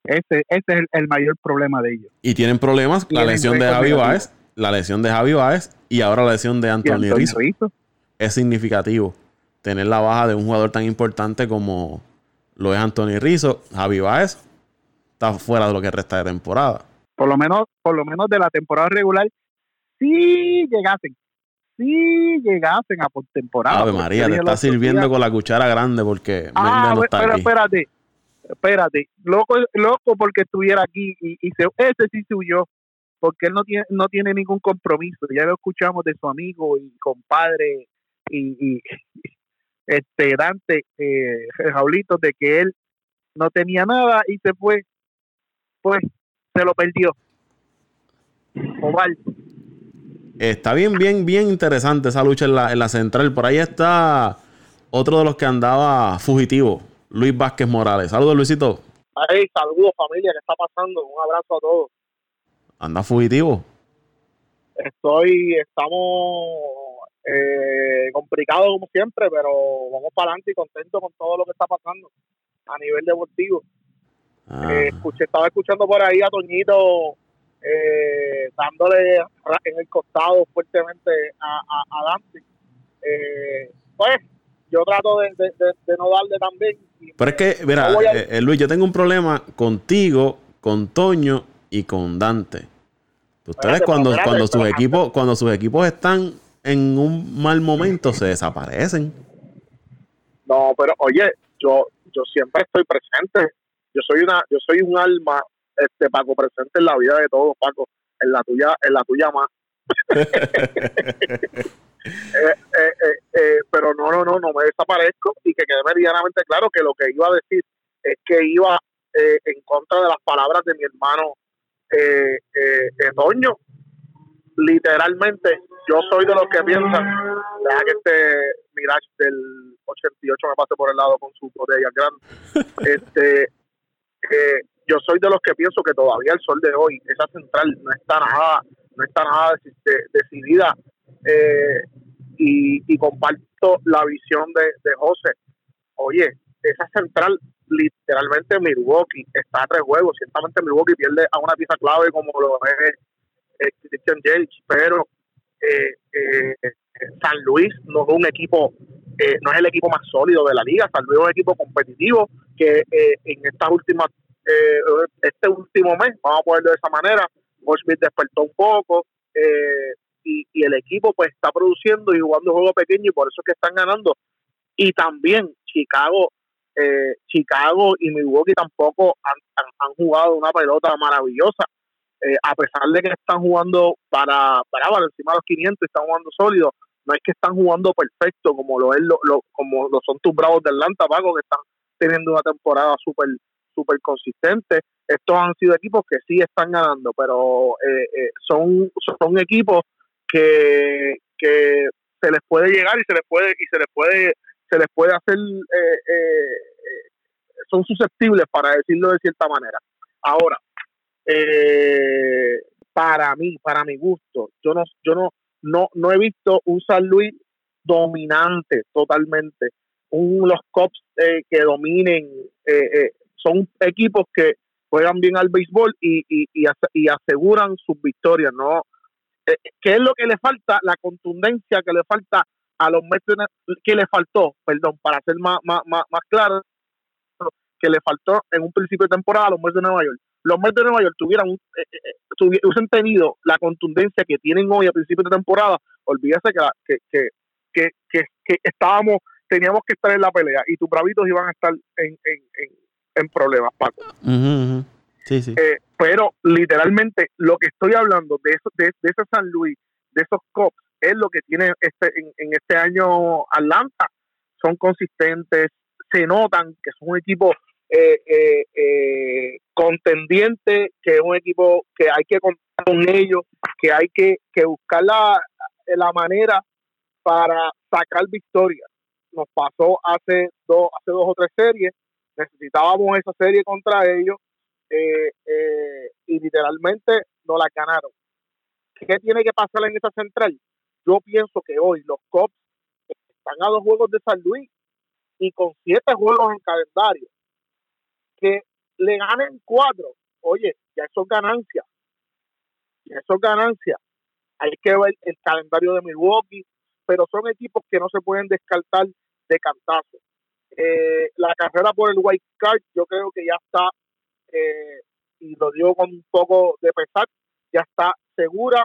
Ese, ese es el, el mayor problema de ellos. Y tienen problemas, la Tienen lesión de Javi. Baez, la lesión de Javi Baez y ahora la lesión de Anthony Anthony Rizzo. Rizzo, Es significativo tener la baja de un jugador tan importante como lo es Anthony Rizzo, Javi Baez está fuera de lo que resta de temporada. Por lo menos, por lo menos de la temporada regular, sí llegasen, sí llegasen a postemporada. Ave María, te está sirviendo con la cuchara grande porque ah, no está pero aquí. espérate, espérate, loco, loco porque estuviera aquí y, y se, ese sí huyó porque él no tiene no tiene ningún compromiso. Ya lo escuchamos de su amigo y compadre y, y este Dante eh, Jaulito de que él no tenía nada y se fue, pues se lo perdió. Oval. Está bien, bien, bien interesante esa lucha en la, en la central. Por ahí está otro de los que andaba fugitivo, Luis Vázquez Morales. Saludos, Luisito. Hey, saludos familia, ¿qué está pasando? Un abrazo a todos. ¿Anda fugitivo? Estoy, estamos eh, complicados como siempre, pero vamos para adelante y contentos con todo lo que está pasando a nivel deportivo. Ah, Eh, escuché, estaba escuchando por ahí a Toñito eh, dándole en el costado fuertemente a, a, a Dante. Eh, pues yo trato de, de, de- de no darle también. Pero es que, mira, no a- eh, Luis, yo tengo un problema contigo, con Toño y con Dante. Ustedes Espérate, cuando, cuando sus equipos, cuando sus equipos están en un mal momento, se desaparecen. No, pero oye, yo yo siempre estoy presente. Yo soy una yo soy un alma este Paco presente en la vida de todos, Paco, en la tuya en la tuya más. Eh, eh, eh, eh, pero no, no, no, no me desaparezco y que quede meridianamente claro que lo que iba a decir es que iba eh, en contra de las palabras de mi hermano eh, eh, eh, Toño. Literalmente, yo soy de los que piensan, deja que este Mirage del 88 me pase por el lado con su botella grande. este, eh, yo soy de los que pienso que todavía el sol de hoy, esa central no está nada, no está nada de- decidida eh, y, y comparto la visión de, José. Oye, esa central, literalmente Milwaukee está a tres juegos. Ciertamente Milwaukee pierde a una pieza clave como lo es eh, Christian Yelich, pero eh, eh, San Luis no es un equipo, eh, no es el equipo más sólido de la liga. Luis es un equipo competitivo que eh, en estas últimas, eh, este último mes, vamos a ponerlo de esa manera, Goldschmidt despertó un poco. Eh, y, y el equipo pues está produciendo y jugando juegos pequeños y por eso es que están ganando y también Chicago eh, Chicago y Milwaukee tampoco han, han, han jugado una pelota maravillosa eh, a pesar de que están jugando para, para, para encima de los 500 están jugando sólidos no es que están jugando perfecto como lo es lo, lo como lo son tus bravos de Atlanta Paco que están teniendo una temporada súper súper consistente. Estos han sido equipos que sí están ganando pero eh, eh, son son equipos que, que se les puede llegar y se les puede y se les puede se les puede hacer eh, eh, son susceptibles para decirlo de cierta manera. Ahora eh, para mí para mi gusto yo no yo no no no he visto un San Luis dominante totalmente un los cops eh, que dominen eh, son equipos que juegan bien al béisbol y, y, y, y aseguran sus victorias no eh, ¿qué es lo que le falta? La contundencia que le falta a los Mets, que le faltó, perdón, para ser más, más, más, más claro, que le faltó en un principio de temporada a los Mets de Nueva York. Los Mets de Nueva York tuvieran, eh, eh, hubiesen tenido la contundencia que tienen hoy a principio de temporada, olvídese que, que, que, que, que, que estábamos, teníamos que estar en la pelea y tus bravitos iban a estar en, en, en, en problemas, Paco. Uh -huh, uh -huh. Sí, sí. Eh, pero literalmente lo que estoy hablando de eso, de, de ese San Luis, de esos Cops, es lo que tiene este en, en, este año Atlanta. Son consistentes, se notan que son un equipo eh, eh, eh, contendiente, que es un equipo que hay que contar con ellos, que hay que, que buscar la, la manera para sacar victorias. Nos pasó hace dos, hace dos o tres series, necesitábamos esa serie contra ellos eh, eh, y literalmente no la ganaron. ¿Qué tiene que pasar en esa central? Yo pienso que hoy los Cops están a dos juegos de San Luis y con siete juegos en calendario. Que le ganen cuatro, oye, ya eso es ganancia. Ya eso es ganancia. Hay que ver el calendario de Milwaukee, pero son equipos que no se pueden descartar de cantazo. Eh, la carrera por el white card, yo creo que ya está, eh, y lo digo con un poco de pesar, ya está segura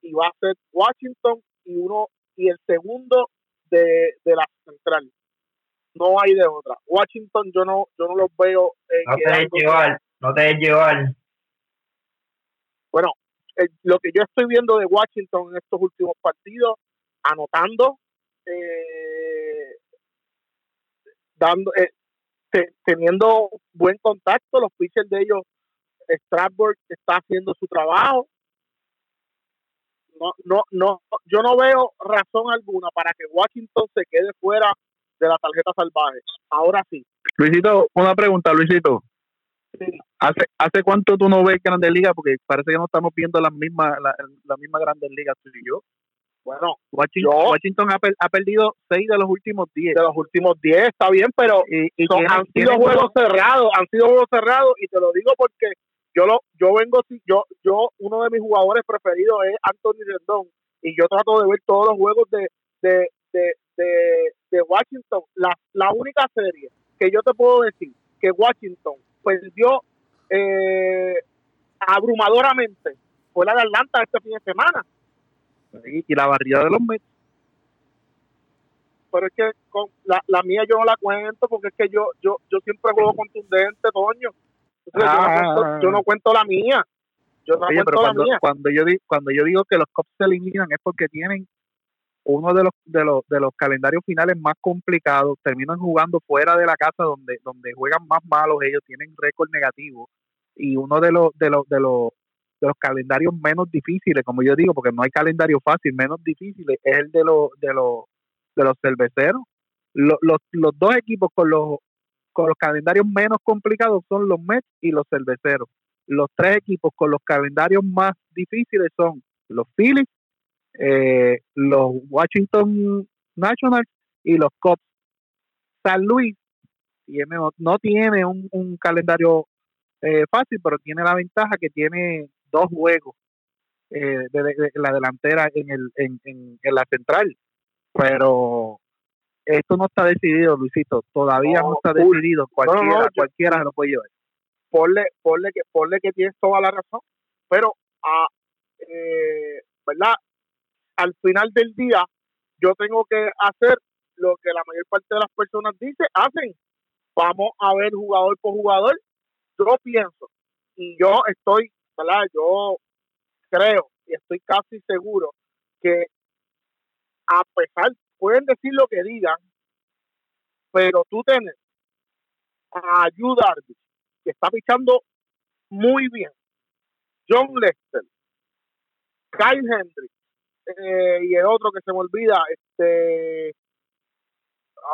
y va a ser Washington y uno y el segundo de, de la central. No hay de otra. Washington yo no yo no los veo. Eh, no te dejes llevar, no te dejes llevar. Bueno, eh, lo que yo estoy viendo de Washington en estos últimos partidos, anotando, eh, dando, eh, teniendo buen contacto, los pitchers de ellos, Strasburg está haciendo su trabajo. No, no, no, yo no veo razón alguna para que Washington se quede fuera de la tarjeta salvaje. Ahora sí. Luisito, una pregunta, Luisito. ¿Hace, ¿Hace cuánto tú no ves Grandes Ligas? Porque parece que no estamos viendo las mismas la, la misma Grandes Ligas tú y yo. Bueno, Washington, Washington ha, ha, perdido seis de los últimos diez. De los últimos diez, está bien, pero y, y son, han sido juegos cerrados, han sido juegos cerrados y te lo digo porque yo lo yo vengo yo yo uno de mis jugadores preferidos es Anthony Rendón y yo trato de ver todos los juegos de de, de, de, de Washington. La, la única serie que yo te puedo decir que Washington perdió eh, abrumadoramente fue la de Atlanta este fin de semana. Y, la barrida de los Mets. Pero es que con la, la mía yo no la cuento porque es que yo yo yo siempre juego contundente, Toño. Ah, yo, no cuento, yo, no cuento, la mía. Yo no oye, cuento pero la cuando, mía. Cuando yo, cuando yo digo que los Cubs se eliminan es porque tienen uno de los, de los de los calendarios finales más complicados, terminan jugando fuera de la casa donde donde juegan más malos, ellos tienen récord negativo y uno de los de los de los de los calendarios menos difíciles, como yo digo, porque no hay calendario fácil, menos difíciles es el de los de los de los cerveceros. Los, los, los dos equipos con los con los calendarios menos complicados son los Mets y los cerveceros. Los tres equipos con los calendarios más difíciles son los Phillies eh, los Washington Nationals y los Cubs. San Luis tiene, no tiene un, un calendario eh, fácil, pero tiene la ventaja que tiene dos juegos eh, de, de, de, la delantera en, el, en, en, en, la central. Pero esto no está decidido, Luisito. Todavía no, no está decidido. Cualquiera, no, no, cualquiera se lo puede llevar. Ponle, ponle, que, ponle que tienes toda la razón, pero a, eh, ¿verdad? Al final del día yo tengo que hacer lo que la mayor parte de las personas dice, hacen. Vamos a ver jugador por jugador. Yo pienso y yo estoy, ¿verdad? Yo creo y estoy casi seguro que a pesar, pueden decir lo que digan, pero tú tienes a ayudar que está pichando muy bien. John Lester, Kyle Hendricks, eh, y el otro que se me olvida, este,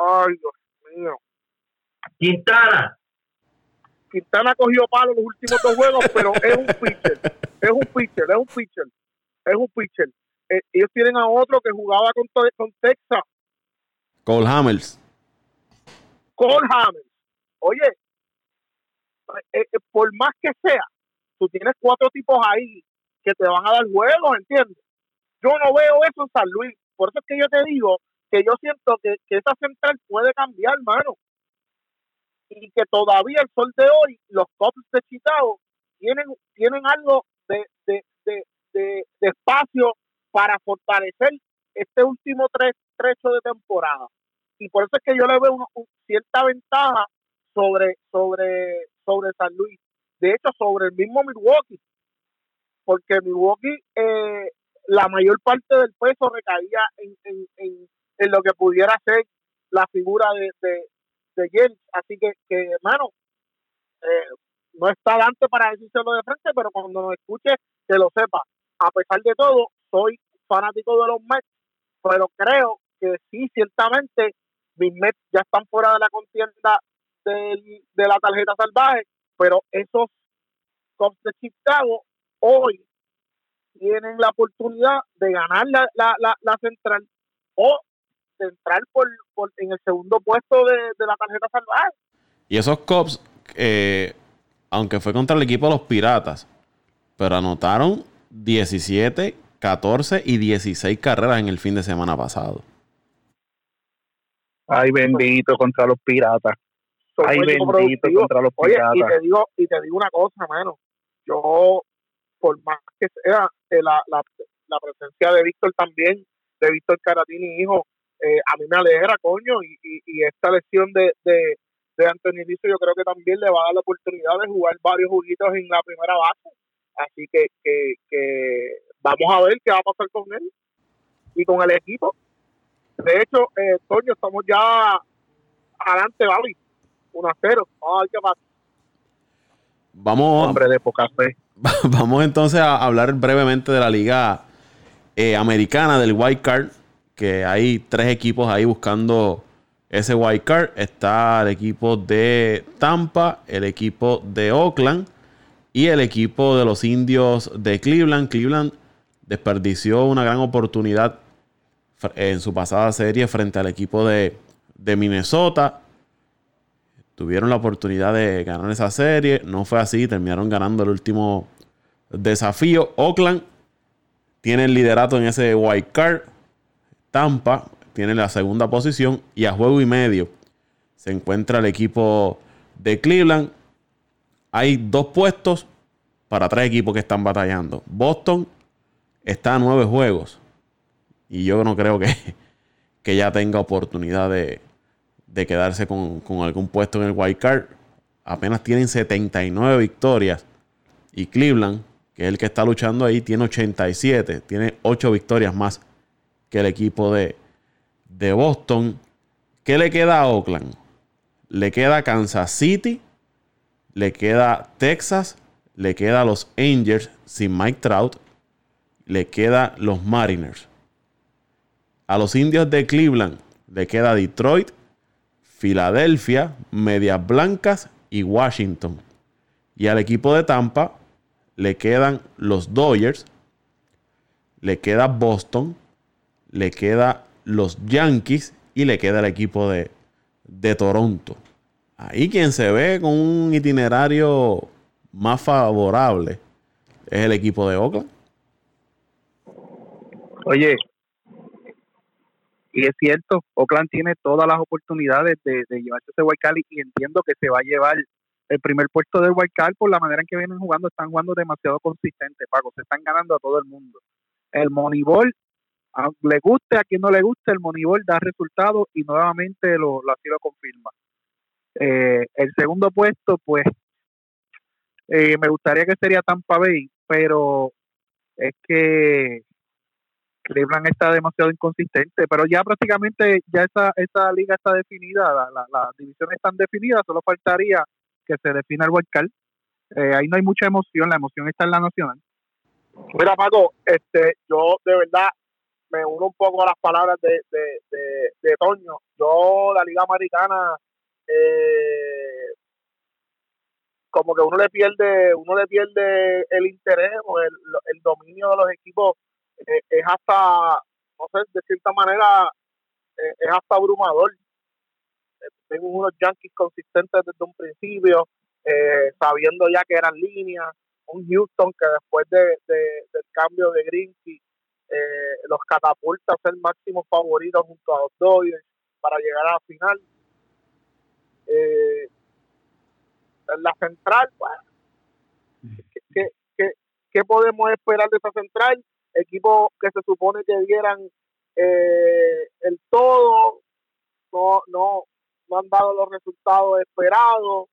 ay Dios mío, Quintana. Quintana cogió palo los últimos dos juegos, pero es un pitcher, es un pitcher, es un pitcher, es un pitcher. Eh, ellos tienen a otro que jugaba con, con Texas. Cole Hammers. Cole Hammers. Oye, eh, eh, por más que sea, tú tienes cuatro tipos ahí que te van a dar juegos, ¿entiendes? Yo no veo eso en San Luis. Por eso es que yo te digo que yo siento que, que esa central puede cambiar, hermano. Y que todavía el sol de hoy, los Cubs de Chicago tienen, tienen algo de, de, de, de, espacio para fortalecer este último tres, trecho de temporada. Y por eso es que yo le veo una cierta ventaja sobre, sobre, sobre San Luis. De hecho, sobre el mismo Milwaukee. Porque Milwaukee eh, la mayor parte del peso recaía en, en, en, en lo que pudiera ser la figura de, de, de James. Así que, que hermano, eh, no está Dante para decírselo de frente, pero cuando nos escuche, que lo sepa. A pesar de todo, soy fanático de los Mets, pero creo que sí, ciertamente, mis Mets ya están fuera de la contienda del, de la tarjeta salvaje, pero esos Cubs de Chicago hoy tienen la oportunidad de ganar la, la, la, la central o de entrar por, por, en el segundo puesto de, de la tarjeta salvaje. Y esos Cubs, eh, aunque fue contra el equipo de los Piratas, pero anotaron 17, 14 y 16 carreras en el fin de semana pasado. Ay, bendito contra los piratas. Ay, bendito productivo. contra los Oye, piratas. y te digo, y te digo una cosa, mano. Yo, por más que sea eh, la, la, la presencia de Víctor también, de Víctor Caratini, hijo, eh, a mí me alegra, coño, y, y, esta lesión de, de, de Anthony yo creo que también le va a dar la oportunidad de jugar varios juguitos en la primera base. Así que, que, que vamos a ver qué va a pasar con él y con el equipo. De hecho, eh, Toño, estamos ya adelante, Babi. 1 a 0. Vamos a ver qué pasa. Vamos, Hombre de poca fe. Vamos entonces a hablar brevemente de la liga eh, americana del White Card, que hay tres equipos ahí buscando ese White Card. Está el equipo de Tampa, el equipo de Oakland y el equipo de los indios de Cleveland. Cleveland desperdició una gran oportunidad en su pasada serie frente al equipo de, de Minnesota. Tuvieron la oportunidad de ganar esa serie. No fue así. Terminaron ganando el último desafío. Oakland tiene el liderato en ese wild card. Tampa tiene la segunda posición. Y a juego y medio se encuentra el equipo de Cleveland. Hay dos puestos para tres equipos que están batallando. Boston está a nueve juegos. Y yo no creo que, que ya tenga oportunidad de, de quedarse con, con algún puesto en el wild card. Apenas tienen 79 victorias. Y Cleveland, que es el que está luchando ahí, tiene 87. Tiene 8 victorias más que el equipo de, de Boston. ¿Qué le queda a Oakland? Le queda Kansas City. Le queda Texas. Le queda los Angels sin Mike Trout. Le queda los Mariners. A los indios de Cleveland le queda Detroit, Filadelfia, Medias Blancas y Washington. Y al equipo de Tampa le quedan los Dodgers, le queda Boston, le queda los Yankees y le queda el equipo de, de Toronto. Ahí quien se ve con un itinerario más favorable es el equipo de Oakland. Oye, y es cierto, Oakland tiene todas las oportunidades de, de llevarse ese card y, y entiendo que se va a llevar el primer puesto del card por la manera en que vienen jugando, están jugando demasiado consistente, Paco, se están ganando a todo el mundo. El Moneyball, aunque le guste, a quien no le guste, el Moneyball da resultados y nuevamente lo, lo así lo confirma. Eh, el segundo puesto, pues, eh, me gustaría que sería Tampa Bay, pero es que Cleveland está demasiado inconsistente, pero ya prácticamente ya esa, esa liga está definida, la- la- las divisiones están definidas, solo faltaría que se defina el card. Eh, ahí no hay mucha emoción, la emoción está en la nacional. Mira, Paco, este, yo de verdad me uno un poco a las palabras de, de, de, de Toño. Yo, la Liga Americana, eh, como que uno le pierde, uno le pierde el interés o el, el dominio de los equipos eh, es hasta, no sé, de cierta manera, eh, es hasta abrumador. Eh, Tengo unos Yankees consistentes desde un principio, sabiendo ya que eran líneas, un Houston que después de, de- del cambio de Grinky los catapulta a ser máximos favoritos junto a los Dodgers para llegar a la final. Eh, la central, bueno, ¿qué, qué, qué, qué podemos esperar de esa central? Equipos que se supone que dieran eh, el todo, no, no, no han dado los resultados esperados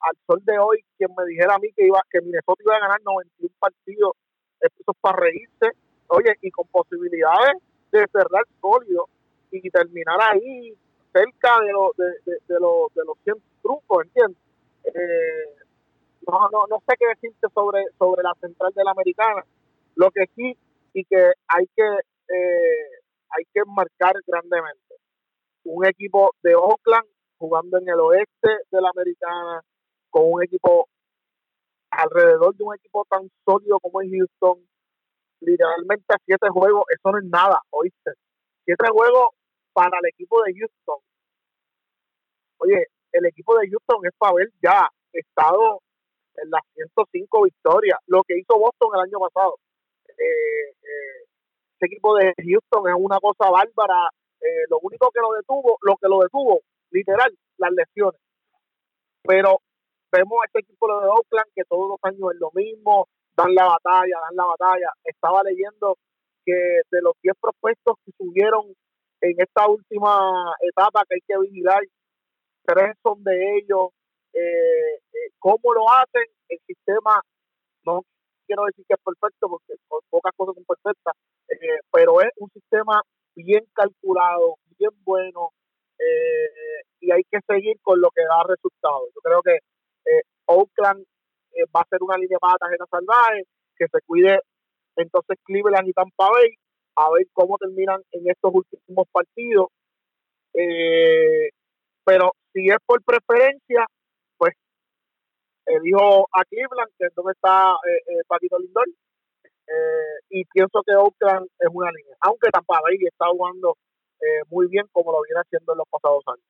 al sol de hoy, quien me dijera a mí que iba que Minnesota iba a ganar 91 partidos, eso es para reírse, oye, y con posibilidades de cerrar sólido y terminar ahí cerca de, los de, de, de de los 100 trucos, ¿entiendes? Eh, no, no, no sé qué decirte sobre, sobre la central de la americana. Lo que sí y que hay que eh, hay que marcar grandemente. Un equipo de Oakland jugando en el oeste de la americana con un equipo alrededor de un equipo tan sólido como es Houston, literalmente a siete juegos, eso no es nada, oíste. Siete juegos para el equipo de Houston. Oye, el equipo de Houston es para haber ya estado en las 105 victorias, lo que hizo Boston el año pasado. Eh, eh, ese equipo de Houston es una cosa bárbara Eh, lo único que lo detuvo, lo que lo detuvo, literal, las lesiones. Pero vemos a este equipo de Oakland que todos los años es lo mismo, dan la batalla, dan la batalla. Estaba leyendo que de los 10 propuestos que subieron en esta última etapa que hay que vigilar, tres son de ellos. Eh, eh, ¿Cómo lo hacen? El sistema, no quiero decir que es perfecto porque pocas cosas son perfectas, eh, pero es un sistema bien calculado, bien bueno, y hay que seguir con lo que da resultados. Yo creo que Oakland va a ser una línea para tarjeta salvaje, que se cuide entonces Cleveland y Tampa Bay, a ver cómo terminan en estos últimos partidos. Eh, pero si es por preferencia, dijo a Cleveland, que es donde está eh, eh Paquito Lindor, eh, y pienso que Oakland es una línea, aunque Tampa Bay está jugando eh, muy bien como lo viene haciendo en los pasados años.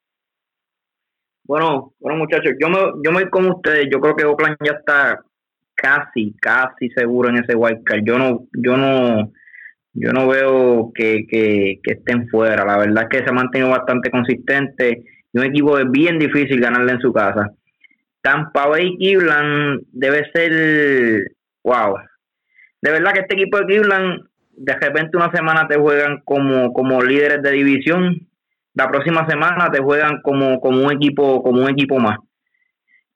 Bueno, bueno muchachos, yo me, yo me voy ustedes, yo creo que Oakland ya está casi, casi seguro en ese wildcard. Yo no, yo no, yo no veo que, que, estén fuera. La verdad es que se ha mantenido bastante consistente y un equipo es bien difícil ganarle en su casa. Tampa Bay Cleveland debe ser, wow. De verdad que este equipo de Cleveland, de repente una semana te juegan como, como líderes de división, la próxima semana te juegan como, como un equipo, como un equipo más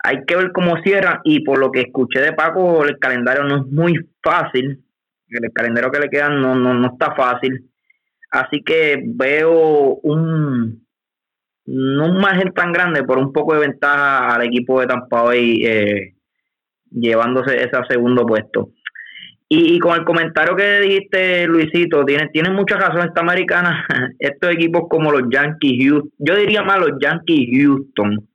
hay que ver cómo cierran y por lo que escuché de Paco, el calendario no es muy fácil. El calendario que le queda no, no, no está fácil. Así que veo un, no un margen tan grande, por un poco de ventaja al equipo de Tampa Bay eh, llevándose ese segundo puesto. Y, con el comentario que dijiste, Luisito, tiene, tiene mucha razón esta americana. Estos equipos como los Yankees Houston, yo diría más los Yankees Houston,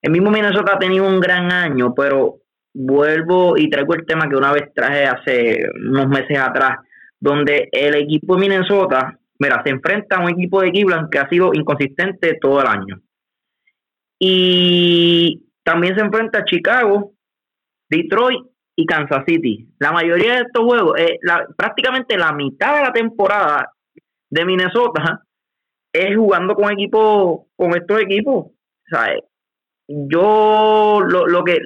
el mismo Minnesota ha tenido un gran año, pero vuelvo y traigo el tema que una vez traje hace unos meses atrás, donde el equipo de Minnesota, mira, se enfrenta a un equipo de Cleveland que ha sido inconsistente todo el año. Y también se enfrenta a Chicago, Detroit y Kansas City. La mayoría de estos juegos, eh, prácticamente la mitad de la temporada de Minnesota es jugando con equipos, con estos equipos. Sea, yo lo, lo que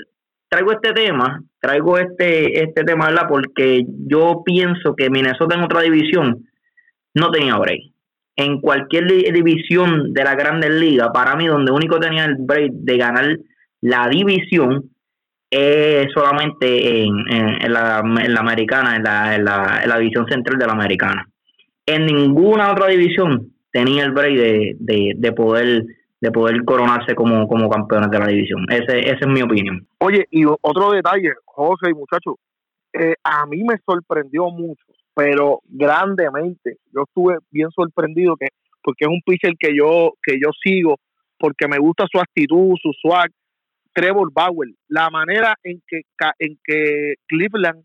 traigo este tema, traigo este, este tema. Porque yo pienso que Minnesota en otra división no tenía break. En cualquier división de la Grandes Ligas, para mí, donde único tenía el break de ganar la división es solamente en, en, la, en la, americana, en la, la, en la división central de la americana. En ninguna otra división tenía el break de, de, de poder de poder coronarse como, como campeones de la división. Ese, esa es mi opinión. Oye, y otro detalle, José y muchachos, eh, a mí me sorprendió mucho, pero grandemente. Yo estuve bien sorprendido que porque es un pitcher que yo que yo sigo, porque me gusta su actitud, su swag. Trevor Bauer, la manera en que en que Cleveland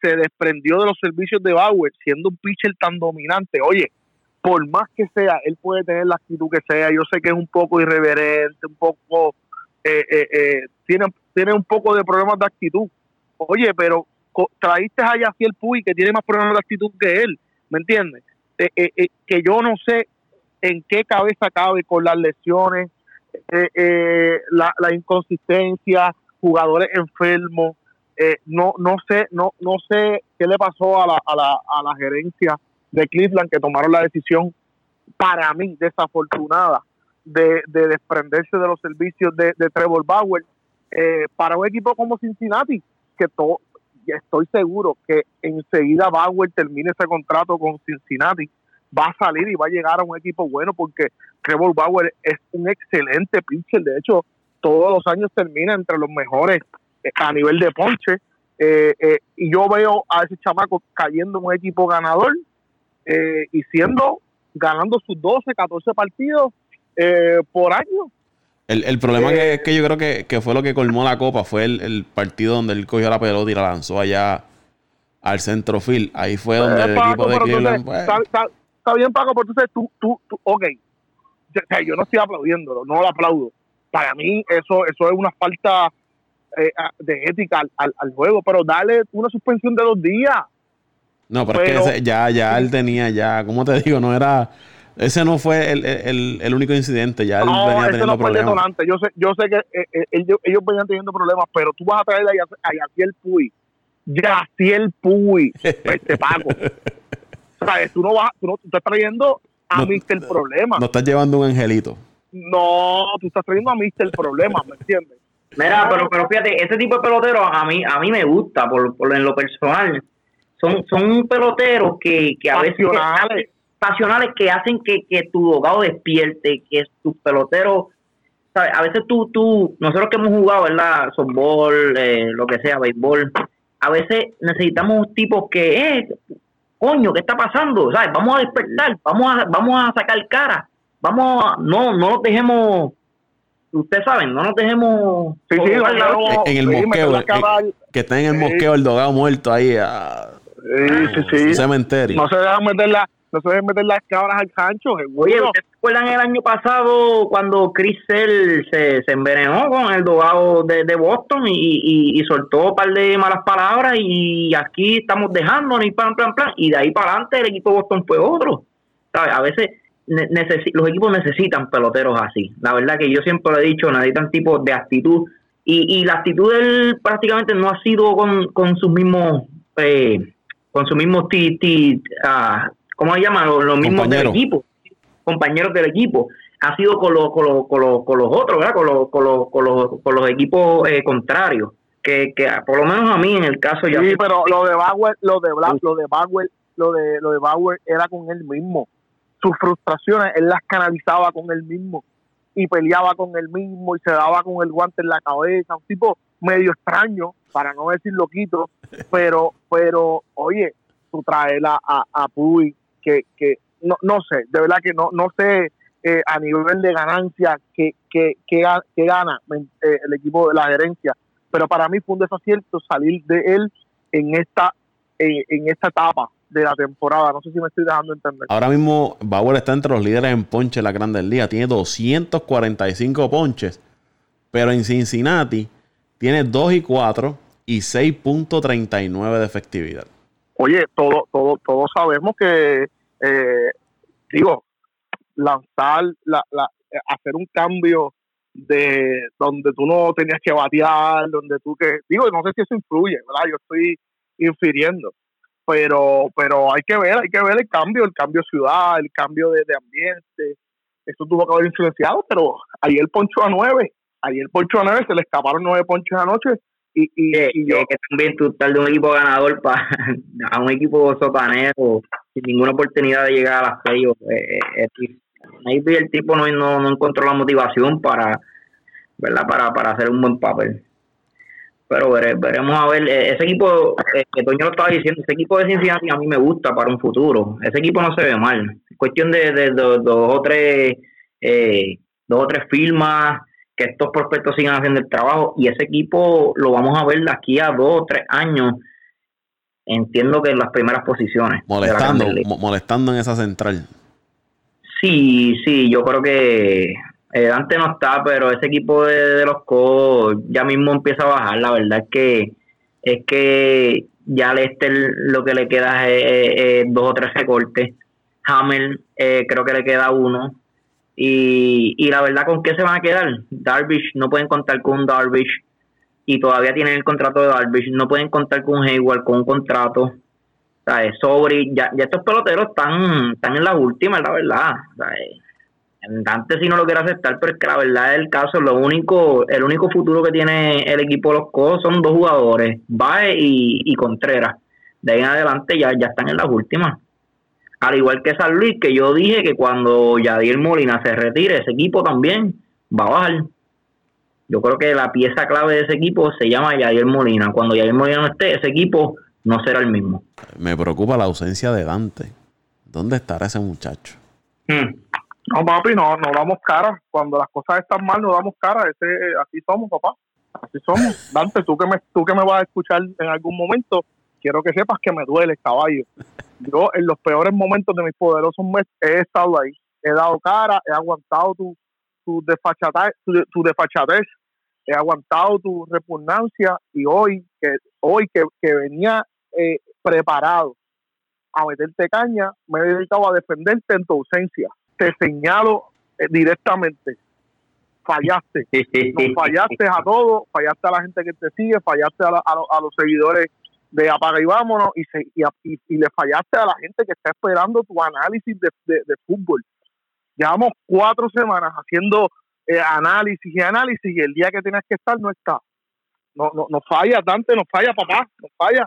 se desprendió de los servicios de Bauer, siendo un pitcher tan dominante. Oye, por más que sea, él puede tener la actitud que sea. Yo sé que es un poco irreverente, un poco, eh, eh, eh, tiene, tiene un poco de problemas de actitud. Oye, pero traíste a Yaciel Puy que tiene más problemas de actitud que él, ¿me entiendes? que yo no sé en qué cabeza cabe con las lesiones, la, la, inconsistencia, jugadores enfermos. no no sé no no sé qué le pasó a la, a la, a la gerencia de Cleveland que tomaron la decisión, para mí, desafortunada, de, desprenderse de los servicios de, Trevor Bauer eh, para un equipo como Cincinnati, que todo, estoy seguro que enseguida Bauer termine ese contrato con Cincinnati, va a salir y va a llegar a un equipo bueno porque Trevor Bauer es un excelente pitcher, de hecho todos los años termina entre los mejores eh, a nivel de ponche eh, y yo veo a ese chamaco cayendo en un equipo ganador eh, y siendo, ganando sus 12, 14 partidos eh, por año. El, el problema que, es que yo creo que, que, fue lo que colmó la copa fue el, el, partido donde él cogió la pelota y la lanzó allá al centrofil. Ahí fue donde el equipo de Cleveland... Pues, está, bien, Paco, pero entonces tú, tú, tú ok, yo, no estoy aplaudiéndolo, no lo aplaudo. Para mí eso, eso es una falta eh, de ética al, al, juego, pero dale una suspensión de dos días. No, pero, es que ya, ya él tenía ya, ¿cómo te digo? No era Ese no fue el, el, el único incidente, ya él No, venía ese teniendo no fue el problemas. detonante. Yo sé, yo sé que eh, eh, ellos, ellos venían teniendo problemas, pero tú vas a traer a Yaciel Puy. Yaciel Puy, este Paco. ¿Sabes? Tú no vas, tú no tú estás trayendo a No, Mr. Problema. No estás llevando un angelito. No, tú estás trayendo a Mr. Problema, ¿me entiendes? Mira, pero, pero fíjate, ese tipo de peloteros a mí, a mí me gusta, por, por en lo personal. Son, son peloteros que, que a veces Pasionales. que hacen que, que tu abogado despierte, que tus peloteros, ¿sabes? A veces tú, tú, nosotros que hemos jugado, ¿verdad? Softball, eh, lo que sea, béisbol, a veces necesitamos tipos que, eh, coño, ¿qué está pasando? ¿Sabes? Vamos a despertar, vamos a, vamos a sacar cara, vamos a, no, no nos dejemos, ustedes saben, no nos dejemos... Sí, sí, no, en el sí, mosqueo, la eh. Que está en el Sí. mosqueo el dogado muerto ahí a Sí, sí, un sí. cementerio. No se dejan meter, la, no se dejan meter las cabras al cancho. Oye, ¿ustedes se acuerdan el año pasado cuando Chris Sale se, se envenenó con el dogado de, de Boston y, y, soltó un par de malas palabras y aquí estamos dejándonos y plan, plan, plan? Y de ahí para adelante el equipo de Boston fue otro. ¿Sabes? A veces los equipos necesitan peloteros así. La verdad que yo siempre lo he dicho, necesitan tipos de actitud. Y, y la actitud de él prácticamente no ha sido con, con sus mismos... Eh, con sus mismos ti, ti- ah, ¿cómo se llama? Los, los mismos del equipo compañeros del equipo. Ha sido con, los con, los con, los con los otros, ¿verdad? Con los, con los, con los, con los equipos eh, contrarios. Que, que ah, por lo menos a mí, en el caso ya. Sí, pero lo de Bauer, lo de Bla- lo de Bauer, lo de lo de Bauer era con él mismo. Sus frustraciones él las canalizaba con él mismo y peleaba con él mismo y se daba con el guante en la cabeza, un tipo medio extraño, para no decir loquito, pero pero oye, tú traes a, a, a Puy que que no, no sé, de verdad que no no sé eh, a nivel de ganancia que que, que, ga- que gana eh, el equipo de la gerencia pero para mí fue un desacierto salir de él en esta en, en esta etapa de la temporada. No sé si me estoy dejando entender. Ahora mismo Bauer está entre los líderes en ponches en la Grandes Ligas. Tiene 245 ponches. Pero en Cincinnati tiene 2 y 4 y 6.39 de efectividad. Oye, todo, todo, todos sabemos que, eh, digo, lanzar, la, la, hacer un cambio de donde tú no tenías que batear, donde tú que, digo, no sé si eso influye, ¿verdad? Yo estoy infiriendo, pero, pero hay que ver, hay que ver el cambio, el cambio de ciudad, el cambio de, de ambiente, eso tuvo que haber influenciado, pero ayer poncho a nueve, ayer poncho a nueve, se le escaparon nueve ponches anoche y, y, y yo, que- también tú estar de un equipo ganador para a un equipo sotanero ninguna oportunidad de llegar a las playoffs. Eh, eh, eh, maybe el tipo no, no, no encontró la motivación para, ¿verdad? Para, para hacer un buen papel. Pero vere- veremos a ver. eh, Ese equipo, eh, que Toño lo estaba diciendo, ese equipo de Cincinnati a mí me gusta para un futuro. Ese equipo no se ve mal. Es cuestión de, de dos o tres eh, dos o tres firmas que estos prospectos sigan haciendo el trabajo y ese equipo lo vamos a ver de aquí a dos o tres años entiendo que en las primeras posiciones Molestando, molestando en esa central. sí sí yo creo que eh, Dante no está pero ese equipo de, de los co ya mismo empieza a bajar. La verdad es que es que ya Lester lo que le queda es, es- es dos o tres recortes. Hamel eh, creo que le queda uno. Y, y la verdad con qué se van a quedar Darvish no pueden contar con un Darvish y todavía tienen el contrato de Darvish no pueden contar con Hayward con un contrato ¿sabes? Sobri, ya, ya estos peloteros están, están en las últimas, la verdad. ¿sabes? Dante si no lo quiere aceptar, pero es que la verdad es el caso, lo único, el único futuro que tiene el equipo de los Cos son dos jugadores, Bae y, y Contreras. De ahí en adelante ya, ya están en las últimas. Al igual que San Luis, que yo dije que cuando Yadier Molina se retire, ese equipo también va a bajar. Yo creo que la pieza clave de ese equipo se llama Yadier Molina. Cuando Yadier Molina no esté, ese equipo no será el mismo. Me preocupa la ausencia de Dante. ¿Dónde estará ese muchacho? Hmm. No, papi, no, no damos cara. Cuando las cosas están mal, no damos cara. Ese, así somos, papá. Así somos. Dante, tú que, me, tú que me vas a escuchar en algún momento, quiero que sepas que me duele, caballo. Yo, en los peores momentos de mis poderosos meses, he estado ahí. He dado cara, he aguantado tu, tu, desfachatez, tu, tu desfachatez, he aguantado tu repugnancia y hoy que hoy que, que venía eh, preparado a meterte caña, me he dedicado a defenderte en tu ausencia te señalo eh, directamente. Fallaste. Fallaste a todos, fallaste a la gente que te sigue, fallaste a, la- a lo- a los seguidores de Apaga y Vámonos y, se- y, y- y le fallaste a la gente que está esperando tu análisis de- de fútbol. Llevamos cuatro semanas haciendo eh, análisis y análisis y el día que tienes que estar no está. No, no, no falla, Dante, no falla, papá, no falla.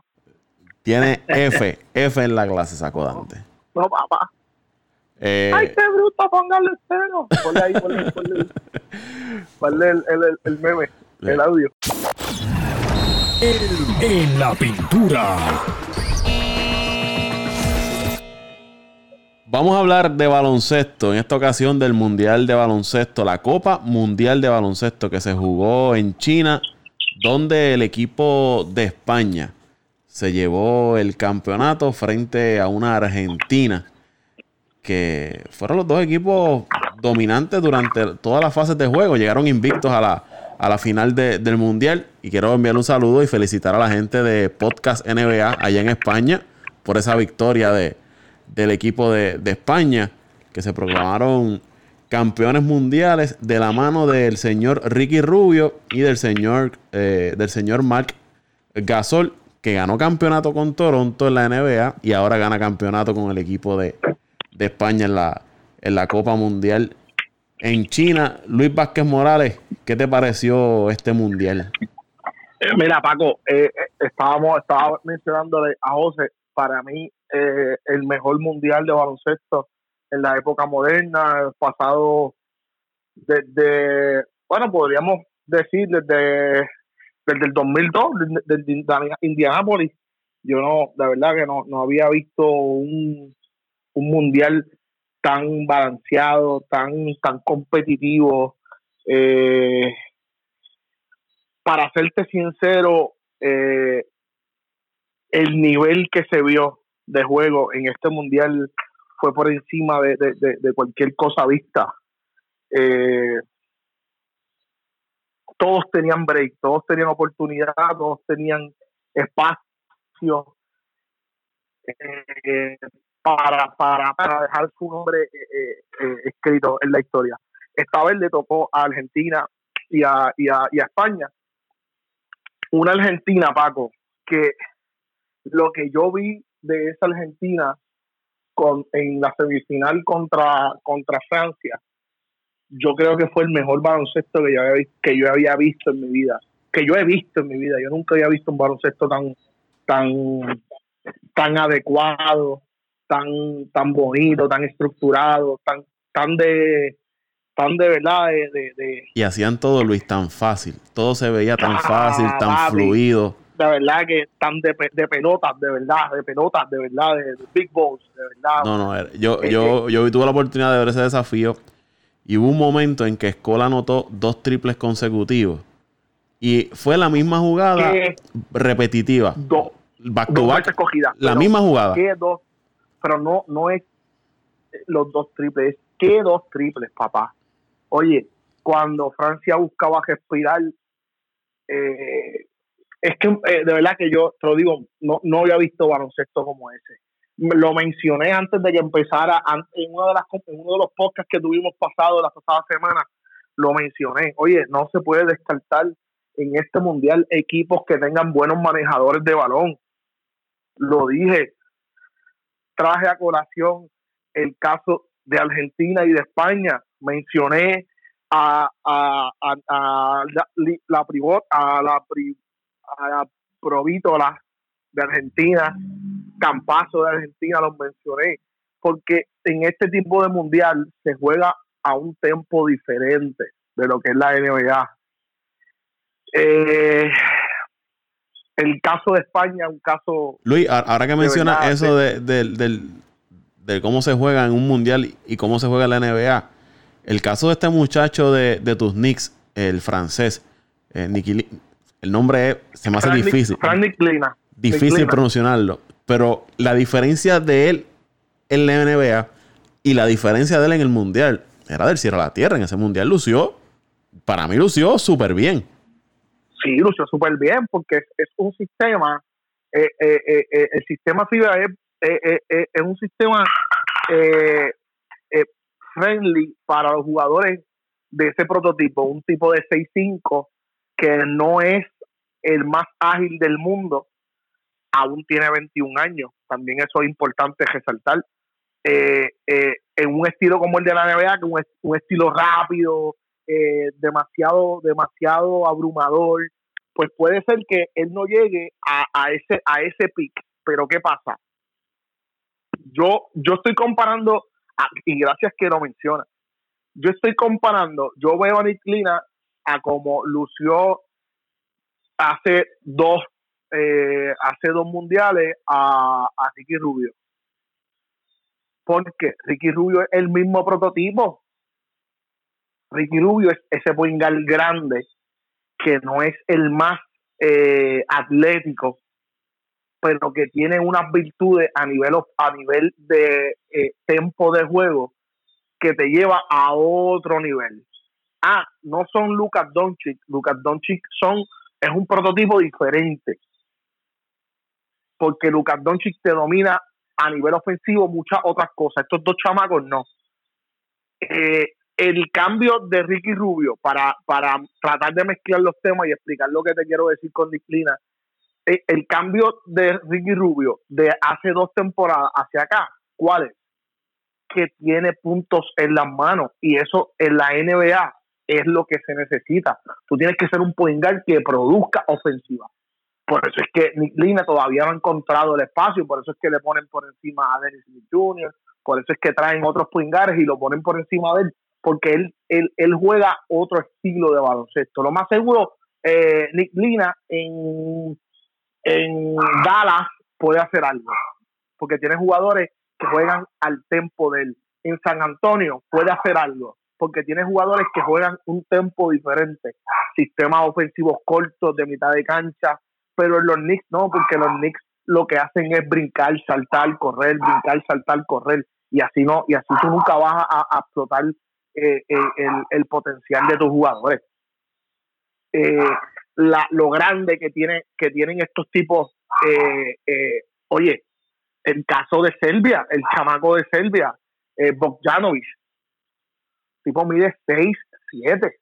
Tiene F, F en la clase, sacó Dante. No, papá. Eh, ¡Ay, qué bruto! Póngale cero. Ponle ahí, ponle, ponle, ponle el, el, el, el meme, el audio. En la pintura. Vamos a hablar de baloncesto, en esta ocasión del Mundial de Baloncesto, la Copa Mundial de Baloncesto que se jugó en China, donde el equipo de España se llevó el campeonato frente a una Argentina, que fueron los dos equipos dominantes durante todas las fases de juego, llegaron invictos a la, a la final de- del Mundial. Y quiero enviar un saludo y felicitar a la gente de Podcast NBA allá en España por esa victoria de, del equipo de, de España, que se proclamaron campeones mundiales de la mano del señor Ricky Rubio y del señor, eh, del señor Mark Gasol, que ganó campeonato con Toronto en la NBA y ahora gana campeonato con el equipo de, de España en la, en la Copa Mundial en China. Luis Vázquez Morales, ¿qué te pareció este mundial? Eh, Mira, Paco, eh, eh, estábamos estaba mencionándole a José, para mí eh, el mejor mundial de baloncesto en la época moderna, pasado desde, bueno, podríamos decir desde, desde el 2002, desde, desde Indianápolis. Yo no, la verdad que no, no había visto un, un mundial tan balanceado, tan, tan competitivo. Eh, para serte sincero, eh, el nivel que se vio de juego en este mundial fue por encima de, de- de- cualquier cosa vista. Eh, todos tenían break, todos tenían oportunidad, todos tenían espacio eh, para, para, para dejar su nombre eh, eh, escrito en la historia. Esta vez le tocó a Argentina y a, y a, y a España. Una Argentina, Paco, que lo que yo vi de esa Argentina con, en la semifinal contra, contra Francia, yo creo que fue el mejor baloncesto que yo, había, que yo había visto en mi vida, que yo he visto en mi vida. Yo nunca había visto un baloncesto tan, tan, tan adecuado, tan, tan bonito, tan estructurado, tan, tan de, tan de verdad de, de, de- Y hacían todo, Luis, tan fácil. Todo se veía tan Ah, fácil, tan papi. fluido. De verdad que tan de, de pelotas, de verdad, de pelotas, de verdad, de, de big balls, de verdad. No, no, yo, Eh, yo, yo tuve la oportunidad de ver ese desafío y hubo un momento en que Escola anotó dos triples consecutivos y fue la misma jugada ¿Qué? repetitiva. Dos, Back to back, la misma jugada. ¿Qué dos? Pero no, no es los dos triples, es ¿qué dos triples, papá? Oye, cuando Francia buscaba respirar, eh, es que eh, de verdad que yo te lo digo, no, no había visto baloncesto como ese. Lo mencioné antes de que empezara, en, una de las, en uno de los podcasts que tuvimos pasado la pasada semana, lo mencioné. Oye, no se puede descartar en este mundial equipos que tengan buenos manejadores de balón. Lo dije, traje a colación el caso de Argentina y de España. Mencioné a, a, a, la, la a la, a la provítola de Argentina, Campazo de Argentina, los mencioné, porque en este tipo de mundial se juega a un tempo diferente de lo que es la NBA. Eh, el caso de España, un caso Luis, ahora que mencionas eso de, del- de cómo se juega en un mundial y cómo se juega en la NBA, el caso de este muchacho de, de tus Knicks, el francés, eh, Nicky el nombre es- se me hace Frank difícil. Frank Nicklina. difícil Nicklina. pronunciarlo. Pero la diferencia de él en la NBA y la diferencia de él en el mundial era del cielo a la tierra. En ese mundial lució, para mí lució súper bien. Sí, lució súper bien porque es, es un sistema, eh, eh, eh, el sistema FIBA es, es un sistema eh, eh, friendly para los jugadores de ese prototipo, un tipo de 6'5 que no es el más ágil del mundo, aún tiene 21 años. También eso es importante resaltar. Eh, eh, en un estilo como el de la NBA, que un, estilo rápido, eh, demasiado, demasiado abrumador, pues puede ser que él no llegue a, a ese, a ese pick. Pero ¿qué pasa? Yo, yo estoy comparando, y gracias que lo menciona, yo estoy comparando, yo veo a Nick Lina a como lució hace dos, eh, hace dos mundiales a, a Ricky Rubio. Porque Ricky Rubio es el mismo prototipo. Ricky Rubio es ese poingal grande que no es el más eh, atlético, pero que tiene unas virtudes a nivel, a nivel de eh, tempo de juego que te lleva a otro nivel. Ah, no son Lucas Doncic, Lucas Doncic son es un prototipo diferente. Porque Lucas Doncic te domina a nivel ofensivo muchas otras cosas. Estos dos chamacos no. Eh, el cambio de Ricky Rubio para, para tratar de mezclar los temas y explicar lo que te quiero decir con disciplina. Eh, el cambio de Ricky Rubio de hace dos temporadas hacia acá, ¿cuál es? Que tiene puntos en las manos y eso en la NBA es lo que se necesita. Tú tienes que ser un point que produzca ofensiva. Por eso es que Lina todavía no ha encontrado el espacio, por eso es que le ponen por encima a Dennis Smith Jr., por eso es que traen otros point y lo ponen por encima de él, porque él, él, él juega otro estilo de baloncesto. Lo más seguro, eh, Nick Lina en, en Dallas puede hacer algo, porque tiene jugadores que juegan al tempo de él. En San Antonio puede hacer algo porque tiene jugadores que juegan un tempo diferente, sistemas ofensivos cortos de mitad de cancha, pero en los Knicks no, porque los Knicks lo que hacen es brincar, saltar, correr, brincar, saltar, correr, y así no, y así tú nunca vas a, explotar eh, eh, el, potencial de tus jugadores. Eh, lo grande que tiene que tienen estos tipos, oye, el caso de Serbia, el chamaco de Serbia, Bogdanovic, tipo mide 6, 7.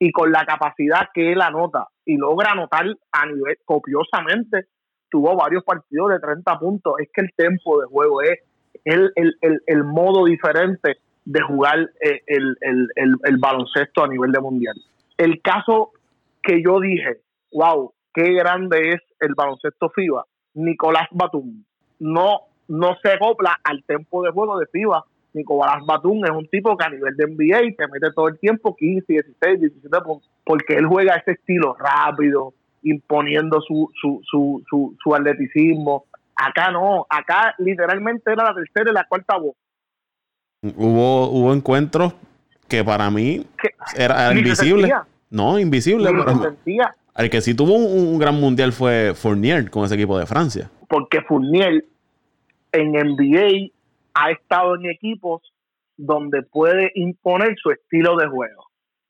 Y con la capacidad que él anota y logra anotar a nivel copiosamente, tuvo varios partidos de 30 puntos. Es que el tempo de juego es el, el, modo diferente de jugar eh, el, el, baloncesto a nivel de mundial. El caso que yo dije, wow, qué grande es el baloncesto FIBA, Nicolás Batum, no, no se acopla al tempo de juego de FIBA Nicolás Batum es un tipo que a nivel de NBA te mete todo el tiempo 15, 16, 17 puntos, porque él juega ese estilo rápido, imponiendo su, su, su, su, su atleticismo. Acá no, acá literalmente era la tercera y la cuarta voz. Hubo, hubo encuentros que para mí era, invisible. No, invisible. el que sí tuvo un, gran mundial fue Fournier con ese equipo de Francia. Porque Fournier en NBA ha estado en equipos donde puede imponer su estilo de juego.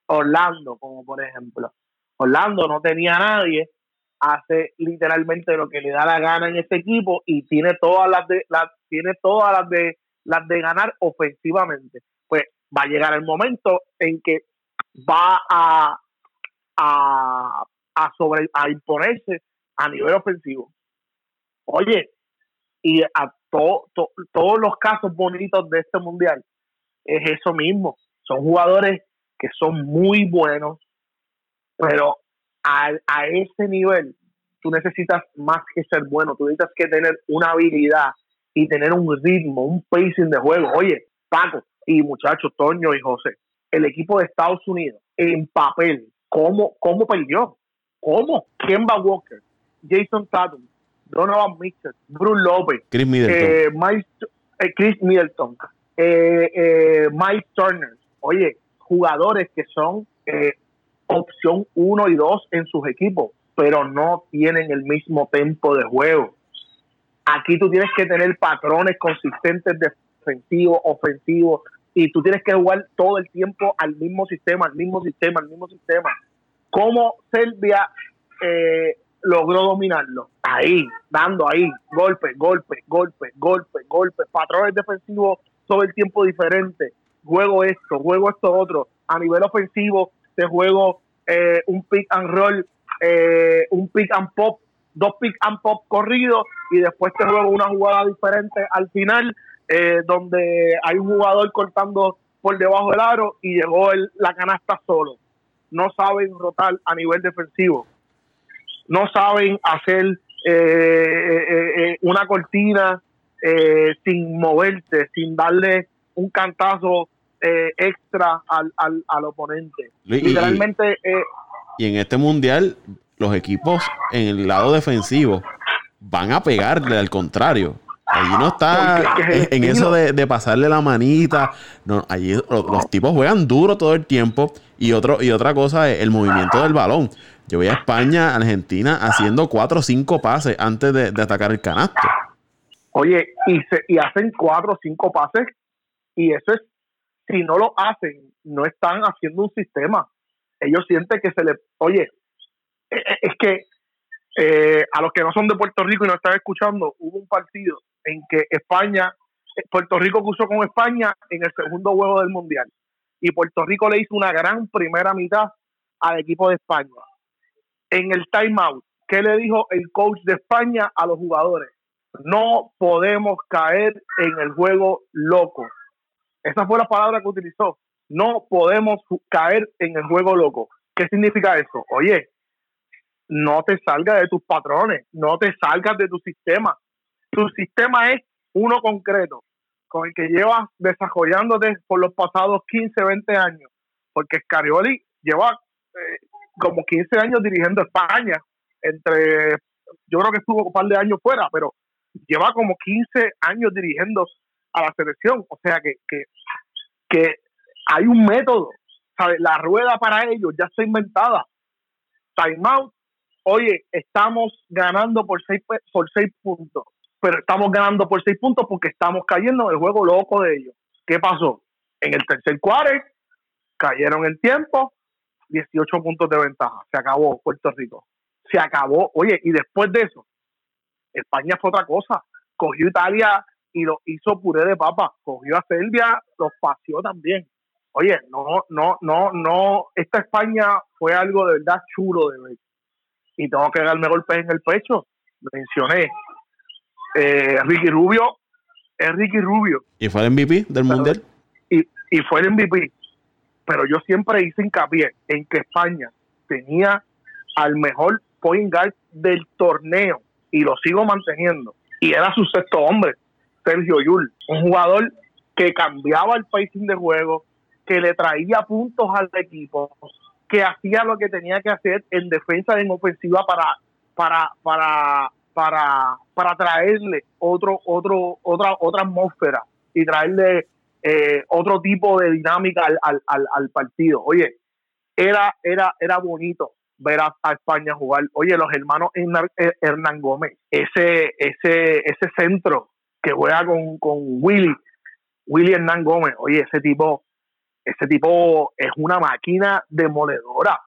Orlando, como por ejemplo. Orlando no tenía a nadie, hace literalmente lo que le da la gana en este equipo y tiene todas las de las tiene todas las de las de ganar ofensivamente. Pues va a llegar el momento en que va a a, a sobre a imponerse a nivel ofensivo. Oye, y a todos los casos bonitos de este mundial es eso mismo. Son jugadores que son muy buenos, pero a, a ese nivel tú necesitas más que ser bueno, tú necesitas que tener una habilidad y tener un ritmo, un pacing de juego. Oye, Paco y muchachos, Toño y José, el equipo de Estados Unidos en papel, ¿cómo, cómo perdió? ¿Cómo? Kemba Walker, Jason Tatum, Donovan Mitchell, Bruce López, Chris Middleton, eh, Mike, eh, Chris Middleton eh, Mike Turner. Oye, jugadores que son opción 1 y 2 en sus equipos, pero no tienen el mismo tempo de juego. Aquí tú tienes que tener patrones consistentes defensivos, ofensivos, y tú tienes que jugar todo el tiempo al mismo sistema, al mismo sistema, al mismo sistema. ¿Cómo Serbia eh, logró dominarlo. Ahí, dando ahí, golpe, golpe, golpe, golpe, golpe, patrones defensivos todo el tiempo diferente. juego esto, juego esto otro. A nivel ofensivo, te juego eh, un pick and roll, eh, un pick and pop, dos pick and pop corridos y después te juego una jugada diferente al final, eh, donde hay un jugador cortando por debajo del aro y llegó el, la canasta solo. No saben rotar a nivel defensivo. No saben hacer una cortina sin moverte, sin darle un cantazo eh, extra al, al, al oponente. Y- Literalmente, eh, Y en este mundial, los equipos en el lado defensivo van a pegarle al contrario. Allí no está en, eso de, de pasarle la manita. No, allí lo- los, tipos juegan duro todo el tiempo. Y, otro, y otra cosa es el movimiento del balón. Yo voy a España, Argentina, haciendo cuatro o cinco pases antes de, de atacar el canasto. oye, y, se, y hacen cuatro o cinco pases y eso es, si no lo hacen, no están haciendo un sistema. Ellos sienten que se le, oye, eh, eh, es que eh, a los que no son de Puerto Rico y no están escuchando, hubo un partido en que España, eh, Puerto Rico cruzó con España en el segundo juego del Mundial y Puerto Rico le hizo una gran primera mitad al equipo de España. En el timeout, ¿qué le dijo el coach de España a los jugadores? No podemos caer en el juego loco. Esa fue la palabra que utilizó. No podemos caer en el juego loco. ¿Qué significa eso? Oye, no te salgas de tus patrones, no te salgas de tu sistema. Tu sistema es uno concreto, con el que llevas desarrollándote por los pasados 15, 20 años. Porque Scarioli lleva eh, como 15 años dirigiendo España, entre, yo creo que estuvo un par de años fuera, pero lleva como 15 años dirigiendo a la selección. O sea que, que, que hay un método. ¿sabes? La rueda para ellos ya está inventada. Timeout. Oye, estamos ganando por seis, pe- por seis puntos. Pero estamos ganando por seis puntos porque estamos cayendo en el juego loco de ellos. ¿Qué pasó? En el tercer cuarto cayeron el tiempo, 18 puntos de ventaja. Se acabó Puerto Rico. Se acabó. Oye, y después de eso, España fue otra cosa. Cogió Italia y lo hizo puré de papa. Cogió a Serbia, los paseó también. Oye, no, no, no, no. Esta España fue algo de verdad chulo de ver. Y tengo que darme golpes en el pecho. Mencioné. Eh, Ricky Rubio es Ricky Rubio Y fue el MVP del mundial. y, y fue el MVP. Pero yo siempre hice hincapié en que España tenía al mejor point guard del torneo y lo sigo manteniendo. Y era su sexto hombre, Sergio Yul, un jugador que cambiaba el pacing de juego, que le traía puntos al equipo, que hacía lo que tenía que hacer en defensa y en ofensiva para para para para para traerle otro otro otra otra atmósfera y traerle eh, otro tipo de dinámica al, al, al, partido. Oye, era era era bonito ver a, España jugar. Oye, los hermanos eh, Hernán Gómez, ese ese ese centro que juega con, con Willy, Willy Hernán Gómez, oye, ese tipo ese tipo es una máquina demoledora.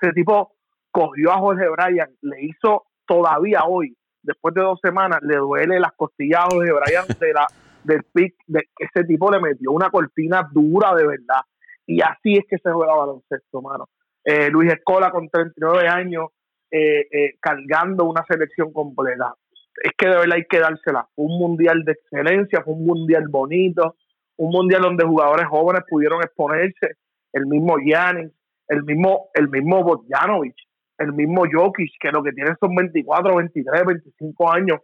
Ese tipo cogió a Jorge Bryan, le hizo todavía hoy, después de dos semanas, le duele las costillas Jorge Bryan de la, del pick, de que ese tipo le metió una cortina dura de verdad. Y así es que se juega baloncesto, mano. Eh, Luis Escola con 39 años, eh, eh, cargando una selección completa. Es que de verdad hay que dársela. Fue un mundial de excelencia, fue un mundial bonito, un mundial donde jugadores jóvenes pudieron exponerse, el mismo Giannis, el mismo, el mismo Bogdanovic, el mismo Jokic, que lo que tienen son 24, 23, 25 años.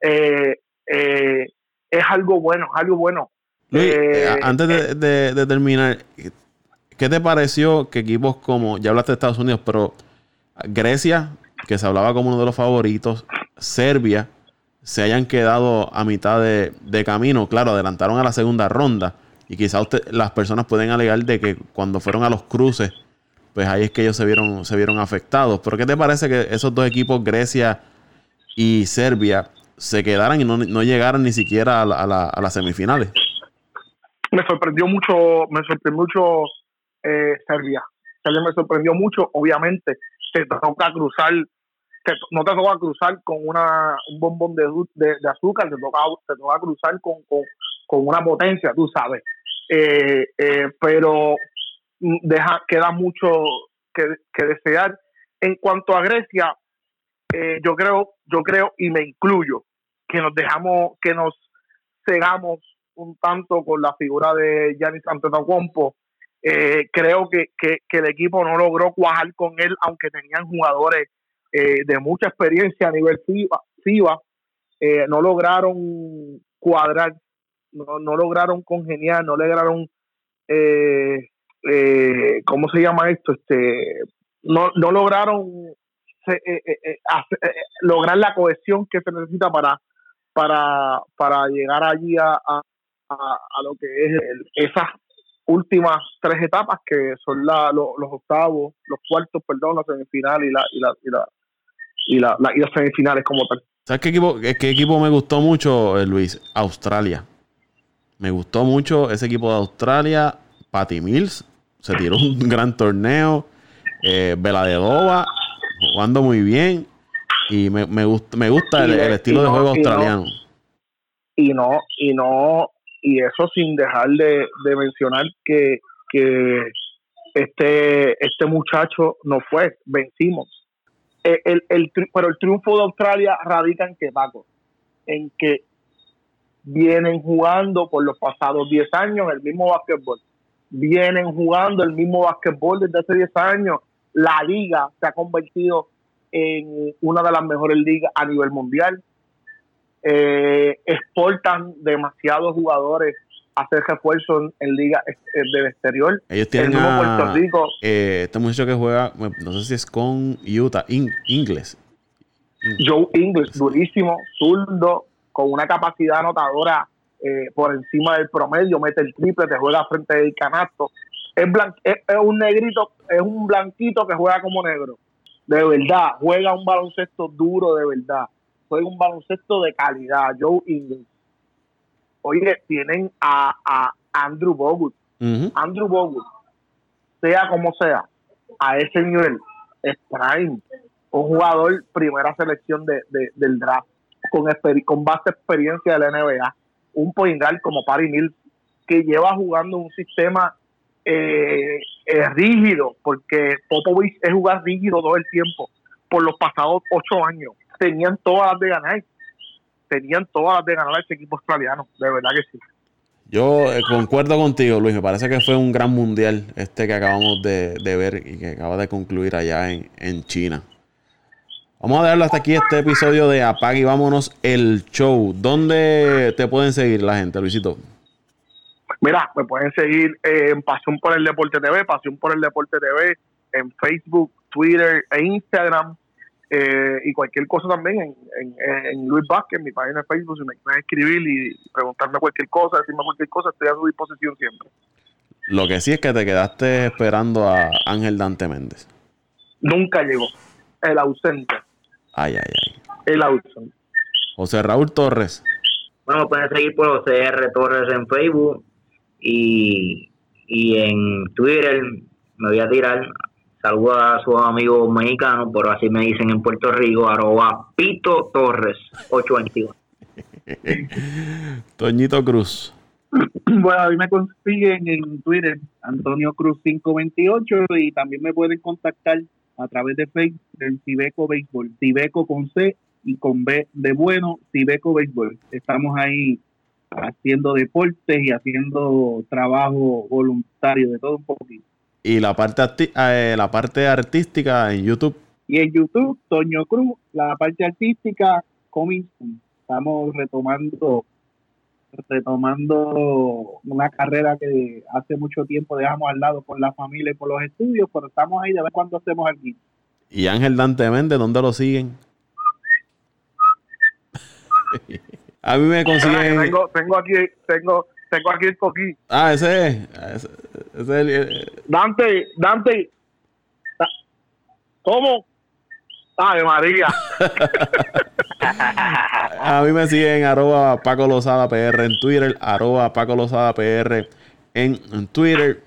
Eh, eh, es algo bueno, es algo bueno. Luis, Eh, antes de, de- de terminar, ¿qué te pareció que equipos como, ya hablaste de Estados Unidos, pero Grecia, que se hablaba como uno de los favoritos, Serbia, se hayan quedado a mitad de, de camino? Claro, adelantaron a la segunda ronda y quizás las personas pueden alegar de que cuando fueron a los cruces, pues ahí es que ellos se vieron, se vieron afectados. Pero ¿qué te parece que esos dos equipos, Grecia y Serbia, se quedaran y no, no llegaran ni siquiera a, la- a la- a las semifinales? me sorprendió mucho, me sorprendió mucho eh, Serbia. Serbia me sorprendió mucho, obviamente, te toca cruzar, te- no te toca cruzar con una, un bombón de, de, de azúcar, te toca, te toca cruzar con, con, con una potencia, tú sabes. eh, eh, pero deja, queda mucho que, que desear. En cuanto a Grecia, eh, yo creo, yo creo y me incluyo que nos dejamos, que nos cegamos un tanto con la figura de Giannis Antetokounmpo. Eh, creo que, que, el equipo no logró cuajar con él, aunque tenían jugadores eh, de mucha experiencia a nivel FIBA, eh, no lograron cuadrar, no, no lograron congeniar, no lograron, eh, eh, ¿cómo se llama esto? Este, no, no lograron lograr la cohesión que se necesita para, para, para llegar allí a, a, lo que es esas últimas tres etapas que son la, los octavos, los cuartos, perdón, la semifinal y la, y la, y la, y, la, y las semifinales como tal. ¿Sabes qué equipo, qué equipo me gustó mucho, eh, Luis? Australia. Me gustó mucho ese equipo de Australia. Patty Mills se tiró un gran torneo. Eh, jugando muy bien. Y me, me, gusta, me gusta el, estilo de juego australiano. Y no, y no, y eso sin dejar de, mencionar que, que este, este muchacho no fue, vencimos. Eh, el, el, pero el triunfo de Australia radica en que, Paco, en que vienen jugando por los pasados 10 años el mismo básquetbol. Vienen jugando el mismo básquetbol desde hace 10 años. La liga se ha convertido en una de las mejores ligas a nivel mundial eh, exportan demasiados jugadores a hacer refuerzos en, liga eh, del exterior. Ellos tienen a, Puerto Rico. Eh, este muchacho que juega, no sé si es con Utah, Ingles. Joe Ingles, durísimo, zurdo, con una capacidad anotadora eh, por encima del promedio, mete el triple, te juega frente del canasto. Es, es, es, un negrito, es un blanquito que juega como negro. De verdad, juega un baloncesto duro de verdad juega un baloncesto de calidad, Joe Ingles. Oye, tienen a, a Andrew Bogut. Andrew Bogut, sea como sea, a ese nivel, es prime. Un jugador primera selección de, del draft, con, con base experiencia de la NBA. Un point como Paris Mills, que lleva jugando un sistema eh, eh, rígido, porque Popovich es jugar rígido todo el tiempo, por los pasados ocho años tenían todas las de ganar. Tenían todas las de ganar a ese equipo australiano, de verdad que sí. Yo eh, concuerdo contigo, Luis. Me parece que fue un gran mundial este que acabamos de, ver y que acaba de concluir allá en, China. Vamos a darle hasta aquí este episodio de Apague y vámonos el show. ¿Dónde te pueden seguir la gente, Luisito? Mira, me pueden seguir en Pasión por el Deporte TV, Pasión por el Deporte TV, en Facebook, Twitter e Instagram. Eh, y cualquier cosa también en, en, Luis Vázquez, mi página de Facebook, si me quieren escribir y preguntarme cualquier cosa, decirme cualquier cosa, estoy a su disposición siempre. Lo que sí es que te quedaste esperando a Ángel Dante Méndez. Nunca llegó. El ausente. Ay, ay, ay. El ausente. José Raúl Torres. Bueno, pueden seguir por José R. Torres en Facebook y, y en Twitter me voy a tirar Saludos a sus amigos mexicanos, pero así me dicen en Puerto Rico, arroba Pito Torres 821. Toñito Cruz. Bueno, a mí me consiguen en Twitter, Antonio Cruz 528, y también me pueden contactar a través de Facebook en Cibeco Béisbol, Cibeco con C y con B de bueno, Cibeco Béisbol. Estamos ahí haciendo deportes y haciendo trabajo voluntario de todo un poquito. Y la parte, eh, la parte artística en YouTube. Y en YouTube, Toño Cruz, la parte artística, Coming Estamos retomando retomando una carrera que hace mucho tiempo dejamos al lado por la familia y por los estudios, pero estamos ahí de ver cuándo hacemos aquí. ¿Y Ángel Dante Méndez, dónde lo siguen? A mí me consiguen. Tengo, tengo aquí, tengo, tengo aquí el coquí. Ah, ese es. Ese, es el, Dante, Dante. ¿Cómo? Ay, María. a mí me siguen arroba Paco Lozada PR en Twitter, arroba Paco Lozada PR en, Twitter.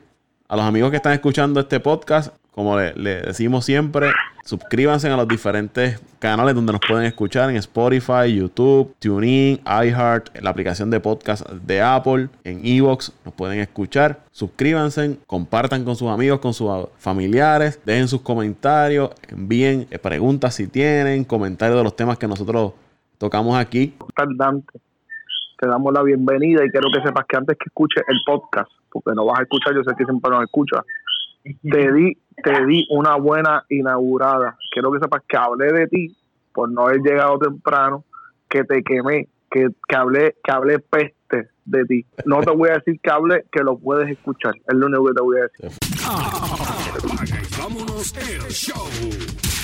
A los amigos que están escuchando este podcast, como le, decimos siempre, Suscríbanse a los diferentes canales donde nos pueden escuchar en Spotify, YouTube, TuneIn, iHeart, la aplicación de podcast de Apple, en Evox, nos pueden escuchar. Suscríbanse, compartan con sus amigos, con sus familiares, dejen sus comentarios, envíen preguntas si tienen, comentarios de los temas que nosotros tocamos aquí. Te damos la bienvenida y quiero que sepas que antes que escuches el podcast, porque no vas a escuchar, yo sé que siempre nos escuchas, te di, te di una buena inaugurada. Quiero que sepas que hablé de ti por no haber llegado temprano, que te quemé, que, que hablé, que hablé peste de ti. No te voy a decir que hable, que lo puedes escuchar. Es lo único que te voy a decir. Vámonos el show.